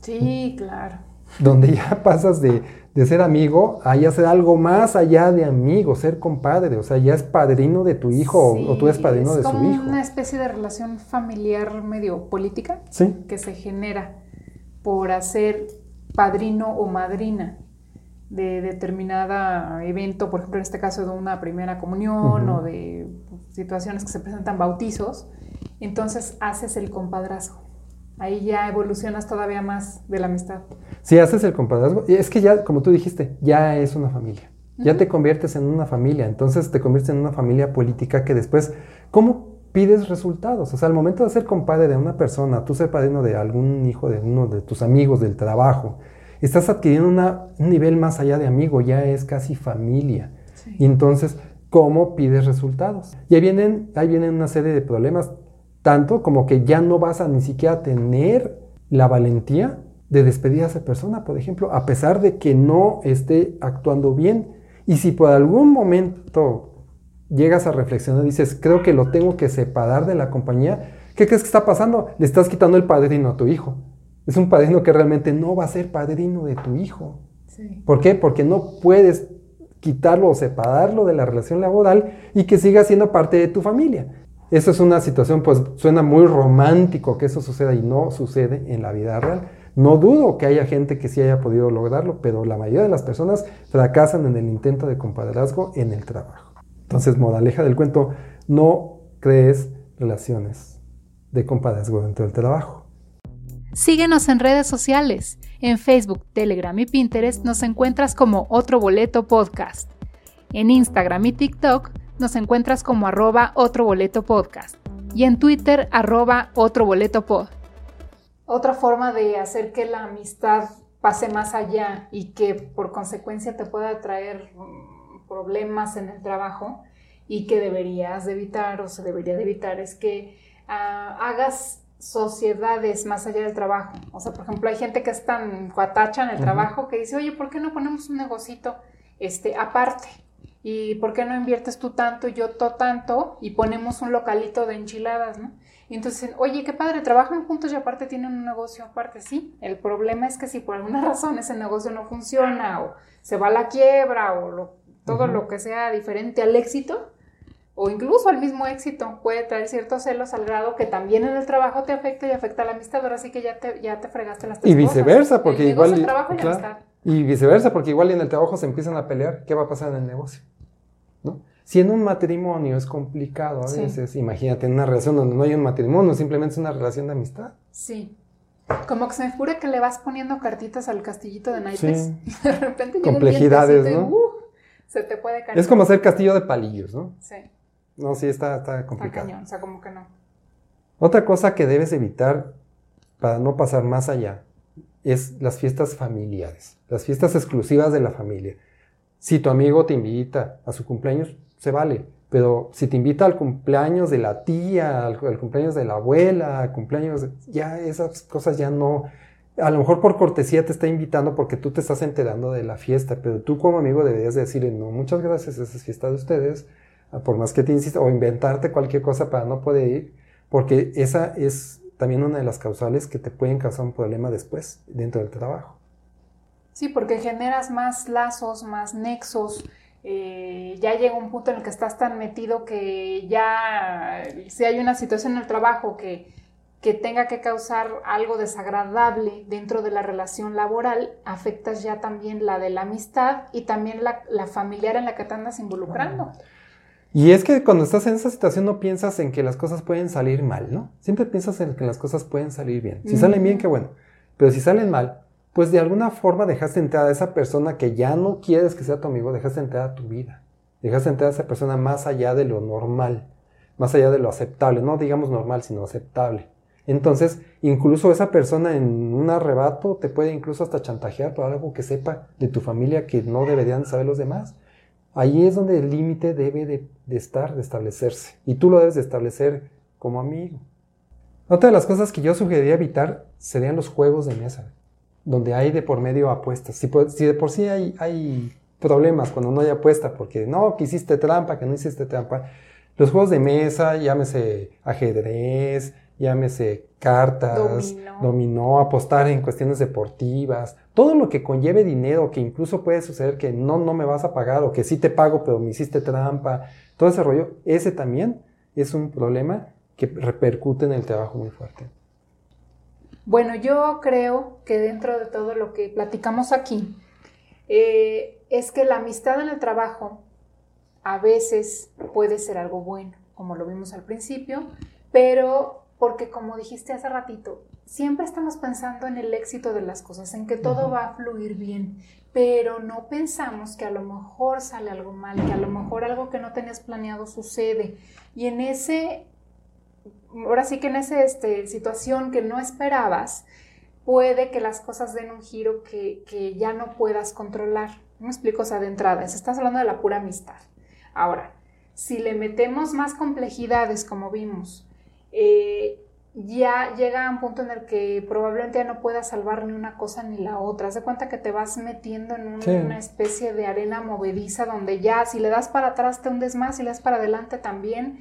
Sí, claro. Donde ya pasas de, ser amigo a ya ser algo más allá de amigo, ser compadre, o sea, ya es padrino de tu hijo o, tú eres padrino de su hijo. Es una especie de relación familiar medio política que se genera por hacer padrino o madrina de determinada evento, por ejemplo en este caso de una primera comunión o de situaciones que se presentan bautizos, entonces haces el compadrazgo. Ahí ya evolucionas todavía más de la amistad. Si haces el compadrazgo, es que ya, como tú dijiste, ya es una familia. Ya te conviertes en una familia, entonces te conviertes en una familia política que después, ¿cómo pides resultados? O sea, al momento de ser compadre de una persona, tú ser padrino de algún hijo de uno de tus amigos del trabajo, estás adquiriendo un nivel más allá de amigo, ya es casi familia. Y entonces, ¿cómo pides resultados? Y ahí vienen, ahí vienen una serie de problemas, tanto como que ya no vas a ni siquiera tener la valentía de despedir a esa persona, por ejemplo, a pesar de que no esté actuando bien. Y si por algún momento llegas a reflexionar y dices, creo que lo tengo que separar de la compañía, ¿qué crees que está pasando? Le estás quitando el padrino a tu hijo es un padrino que realmente no va a ser padrino de tu hijo. ¿Por qué? Porque no puedes quitarlo o separarlo de la relación laboral y que siga siendo parte de tu familia. Eso es una situación, pues suena muy romántico que eso suceda y no sucede en la vida real. No dudo que haya gente que sí haya podido lograrlo, pero la mayoría de las personas fracasan en el intento de compadrazgo en el trabajo. Entonces, modaleja del cuento, no crees relaciones de compadrazgo dentro del trabajo. Síguenos en redes sociales. En Facebook, Telegram y Pinterest nos encuentras como Otro Boleto Podcast. En Instagram y TikTok nos encuentras como arroba Otro Boleto Podcast. Y en Twitter, arroba Otro Boleto Pod. Otra forma de hacer que la amistad pase más allá y que por consecuencia te pueda traer mm, problemas en el trabajo y que deberías evitar o se debería de evitar es que ah, hagas sociedades más allá del trabajo. O sea, por ejemplo, hay gente que es tan cuatacha en el trabajo que dice, oye, ¿por qué no ponemos un negocito este, aparte? ¿Y por qué no inviertes tú tanto y yo todo tanto y ponemos un localito de enchiladas, ¿no? Y entonces, oye, qué padre, trabajan juntos y aparte tienen un negocio aparte, sí. El problema es que si por alguna razón ese negocio no funciona o se va a la quiebra o todo lo que sea diferente al éxito, o incluso al mismo éxito puede traer ciertos celos al grado que también en el trabajo te afecta y afecta a la amistad, ahora sí que ya te, ya te fregaste las tres Y viceversa, porque igual... y, viceversa, porque igual en el trabajo se empiezan a pelear, ¿qué va a pasar en el negocio? ¿No? Si en un matrimonio es complicado a veces, imagínate en una relación donde no hay un matrimonio, simplemente es una relación de amistad. Sí. Como que se me figura que le vas poniendo cartitas al castillito de naipes y de repente Complejidades, ¿no? Uh, se te puede caer. Es como hacer castillo de palillos, ¿no? Sí. No, sí, está, está complicado. Está cañón, o sea, como que no. Otra cosa que debes evitar para no pasar más allá es las fiestas familiares, las fiestas exclusivas de la familia. Si tu amigo te invita a su cumpleaños, se vale, pero si te invita al cumpleaños de la tía, al, cumpleaños de la abuela, al cumpleaños, ya esas cosas ya no, a lo mejor por cortesía te está invitando porque tú te estás enterando de la fiesta, pero tú como amigo deberías decirle, no, muchas gracias, esa es fiesta de ustedes, por más que te insistas, o inventarte cualquier cosa para no poder ir, porque esa es también una de las causales que te pueden causar un problema después dentro del trabajo. Sí, porque generas más lazos, más nexos. Eh, ya llega un punto en el que estás tan metido que ya, si hay una situación en el trabajo que que tenga que causar algo desagradable dentro de la relación laboral, afectas ya también la de la amistad y también la, familiar en la que te andas involucrando. Y es que cuando estás en esa situación no piensas en que las cosas pueden salir mal, ¿no? Siempre piensas en que las cosas pueden salir bien. Si salen bien, qué bueno. Pero si salen mal, pues de alguna forma dejaste entrar a esa persona que ya no quieres que sea tu amigo, dejaste entrar a tu vida. Dejaste entrar a esa persona más allá de lo normal, más allá de lo aceptable. No digamos normal, sino aceptable. Entonces, incluso esa persona en un arrebato te puede incluso hasta chantajear por algo que sepa de tu familia que no deberían saber los demás. Ahí es donde el límite debe de, estar, de establecerse. Y tú lo debes de establecer como amigo. Otra de las cosas que yo sugeriría evitar serían los juegos de mesa, donde hay de por medio apuestas. Si, de por sí hay, hay problemas cuando no hay apuesta, porque no, que hiciste trampa, que no hiciste trampa. Los juegos de mesa, llámese ajedrez, llámese cartas, dominó. apostar en cuestiones deportivas, todo lo que conlleve dinero, que incluso puede suceder que no, no me vas a pagar o que sí te pago pero me hiciste trampa, todo ese rollo, ese también es un problema que repercute en el trabajo muy fuerte. Bueno, yo creo que dentro de todo lo que platicamos aquí, eh, es que la amistad en el trabajo a veces puede ser algo bueno, como lo vimos al principio, pero porque como dijiste hace ratito, siempre estamos pensando en el éxito de las cosas, en que todo va a fluir bien, pero no pensamos que a lo mejor sale algo mal, que a lo mejor algo que no tenías planeado sucede. Y en ese, ahora sí que en esa este, situación que no esperabas, puede que las cosas den un giro que, que ya no puedas controlar. ¿Me explico? O sea, de entrada, estás hablando de la pura amistad. Ahora, si le metemos más complejidades, como vimos, eh, ya llega a un punto en el que probablemente ya no puedas salvar ni una cosa ni la otra. Haz de cuenta que te vas metiendo en una especie de arena movediza donde ya si le das para atrás te hundes más, si le das para adelante también,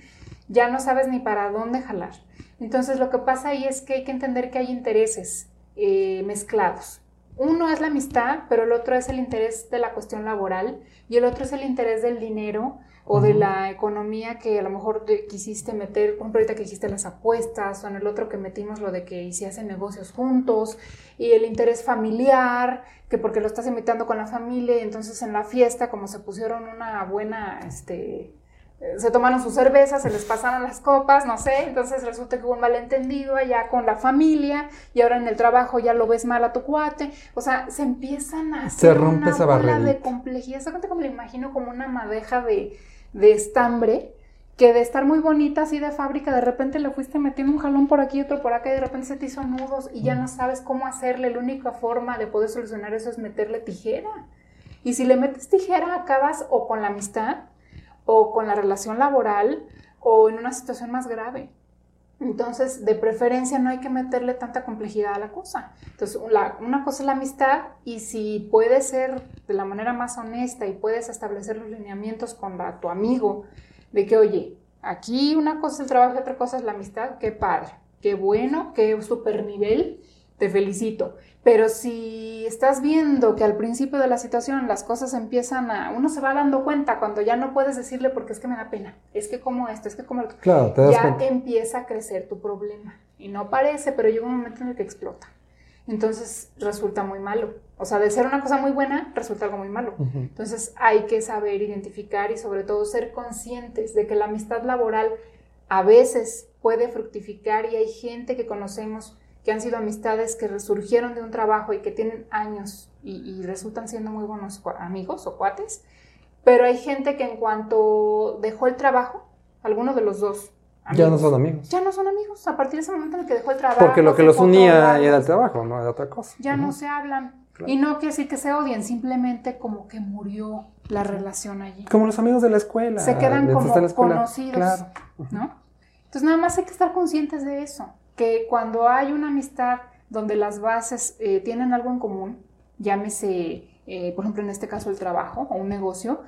ya no sabes ni para dónde jalar. Entonces lo que pasa ahí es que hay que entender que hay intereses eh, mezclados. Uno es la amistad, pero el otro es el interés de la cuestión laboral y el otro es el interés del dinero o de la economía que a lo mejor quisiste meter, por ejemplo, ahorita que hiciste las apuestas, o en el otro que metimos lo de que hiciesen negocios juntos, y el interés familiar, que porque lo estás invitando con la familia, y entonces en la fiesta, como se pusieron una buena, este, eh, se tomaron sus cervezas, se les pasaron las copas, no sé, entonces resulta que hubo un malentendido allá con la familia y ahora en el trabajo ya lo ves mal a tu cuate, o sea, se empiezan a hacer se rompe una esa bola de complejidad, ¿se como me lo imagino como una madeja de, de estambre que de estar muy bonita así de fábrica, de repente le fuiste metiendo un jalón por aquí, otro por acá, y de repente se te hizo nudos y ya no sabes cómo hacerle. La única forma de poder solucionar eso es meterle tijera. Y si le metes tijera, acabas o con la amistad, o con la relación laboral, o en una situación más grave. Entonces, de preferencia no hay que meterle tanta complejidad a la cosa. Entonces, una cosa es la amistad y si puede ser de la manera más honesta y puedes establecer los lineamientos con tu amigo de que, oye, aquí una cosa es el trabajo y otra cosa es la amistad, qué padre, qué bueno, qué super nivel, te felicito. Pero si estás viendo que al principio de la situación las cosas empiezan a, uno se va dando cuenta cuando ya no puedes decirle porque es que me da pena, es que como esto, es que como claro, ya empieza a crecer tu problema. Y no parece, pero llega un momento en el que explota. Entonces resulta muy malo. O sea, de ser una cosa muy buena, resulta algo muy malo. Entonces hay que saber identificar y sobre todo ser conscientes de que la amistad laboral a veces puede fructificar y hay gente que conocemos que han sido amistades que resurgieron de un trabajo y que tienen años y, resultan siendo muy buenos amigos o cuates, pero hay gente que en cuanto dejó el trabajo, alguno de los dos, ya no son amigos. Ya no son amigos, a partir de ese momento en el que dejó el trabajo. Porque lo que los unía era el trabajo, no era otra cosa. Ya no se hablan. Y no quiere decir que se odien, simplemente como que murió la relación allí. Como los amigos de la escuela. Se quedan como conocidos, ¿no? Entonces nada más hay que estar conscientes de eso que cuando hay una amistad donde las bases eh, tienen algo en común, llámese, eh, por ejemplo, en este caso el trabajo o un negocio,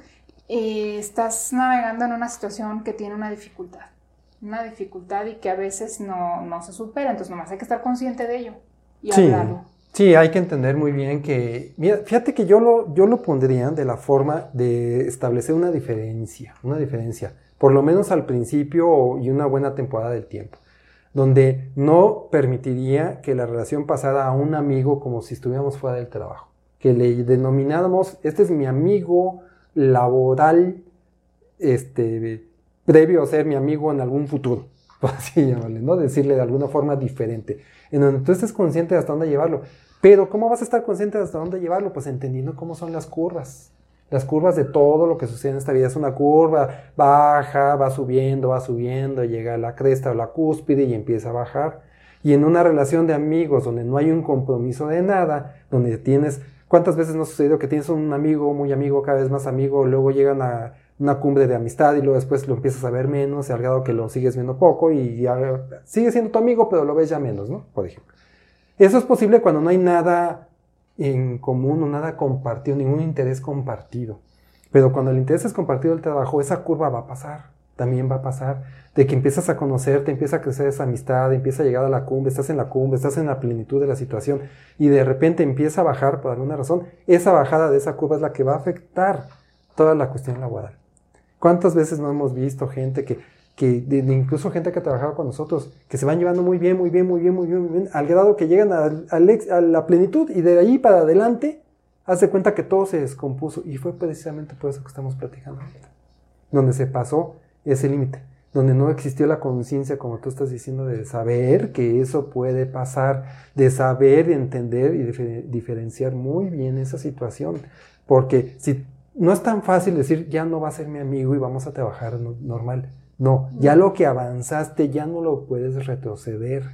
eh, estás navegando en una situación que tiene una dificultad, una dificultad y que a veces no, no se supera, entonces nomás hay que estar consciente de ello y sí. hablarlo. Sí, hay que entender muy bien que, mira, fíjate que yo lo, yo lo pondría de la forma de establecer una diferencia, una diferencia, por lo menos al principio y una buena temporada del tiempo. Donde no permitiría que la relación pasara a un amigo como si estuviéramos fuera del trabajo, que le denomináramos, este es mi amigo laboral, este, previo a ser mi amigo en algún futuro, así llamarle, ¿no? Decirle de alguna forma diferente, en donde tú estés consciente de hasta dónde llevarlo. Pero ¿cómo vas a estar consciente de hasta dónde llevarlo? Pues entendiendo cómo son las curvas. Las curvas de todo lo que sucede en esta vida es una curva, baja, va subiendo, va subiendo, llega a la cresta o la cúspide y empieza a bajar. Y en una relación de amigos donde no hay un compromiso de nada, donde tienes, ¿cuántas veces nos ha sucedido que tienes un amigo, muy amigo, cada vez más amigo, luego llegan a una cumbre de amistad y luego después lo empiezas a ver menos, al grado que lo sigues viendo poco y ya sigue siendo tu amigo, pero lo ves ya menos, ¿no? Por ejemplo. Eso es posible cuando no hay nada en común o nada compartido, ningún interés compartido. Pero cuando el interés es compartido el trabajo, esa curva va a pasar, también va a pasar, de que empiezas a conocerte, empieza a crecer esa amistad, empieza a llegar a la cumbre, estás en la cumbre, estás en la plenitud de la situación y de repente empieza a bajar por alguna razón, esa bajada de esa curva es la que va a afectar toda la cuestión laboral. ¿Cuántas veces no hemos visto gente que que incluso gente que ha trabajado con nosotros, que se van llevando muy bien, muy bien, muy bien, muy bien, muy bien al grado que llegan a, la plenitud y de ahí para adelante, hace cuenta que todo se descompuso y fue precisamente por eso que estamos platicando donde se pasó ese límite, donde no existió la conciencia, como tú estás diciendo, de saber que eso puede pasar, de saber, entender y diferenciar muy bien esa situación, porque si no es tan fácil decir, ya no va a ser mi amigo y vamos a trabajar normal. No, ya lo que avanzaste ya no lo puedes retroceder.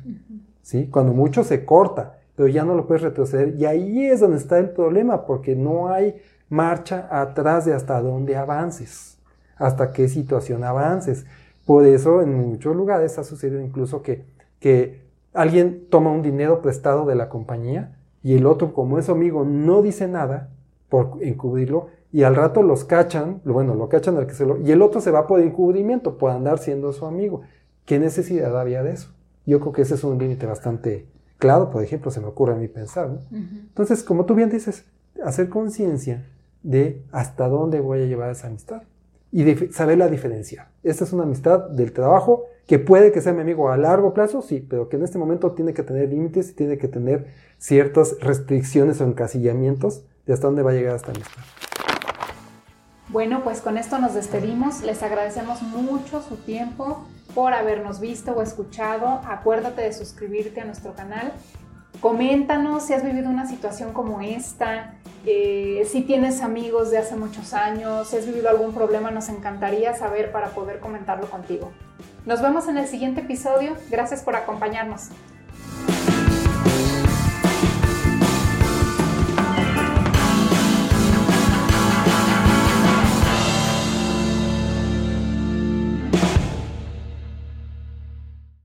¿sí? Cuando mucho se corta, pero ya no lo puedes retroceder. Y ahí es donde está el problema, porque no hay marcha atrás de hasta dónde avances, hasta qué situación avances. Por eso en muchos lugares ha sucedido incluso que, que alguien toma un dinero prestado de la compañía y el otro, como es amigo, no dice nada por encubrirlo y al rato los cachan, bueno, lo cachan al que se lo... Y el otro se va por encubrimiento, por andar siendo su amigo. ¿Qué necesidad había de eso? Yo creo que ese es un límite bastante claro, por ejemplo, se me ocurre a mí pensar. ¿no? Entonces, como tú bien dices, hacer conciencia de hasta dónde voy a llevar esa amistad y de saberla diferenciar. Esta es una amistad del trabajo que puede que sea mi amigo a largo plazo, sí, pero que en este momento tiene que tener límites y tiene que tener ciertas restricciones o encasillamientos de hasta dónde va a llegar esta amistad. Bueno, pues con esto nos despedimos. Les agradecemos mucho su tiempo por habernos visto o escuchado. Acuérdate de suscribirte a nuestro canal. Coméntanos si has vivido una situación como esta, eh, si tienes amigos de hace muchos años, si has vivido algún problema, nos encantaría saber para poder comentarlo contigo. Nos vemos en el siguiente episodio. Gracias por acompañarnos.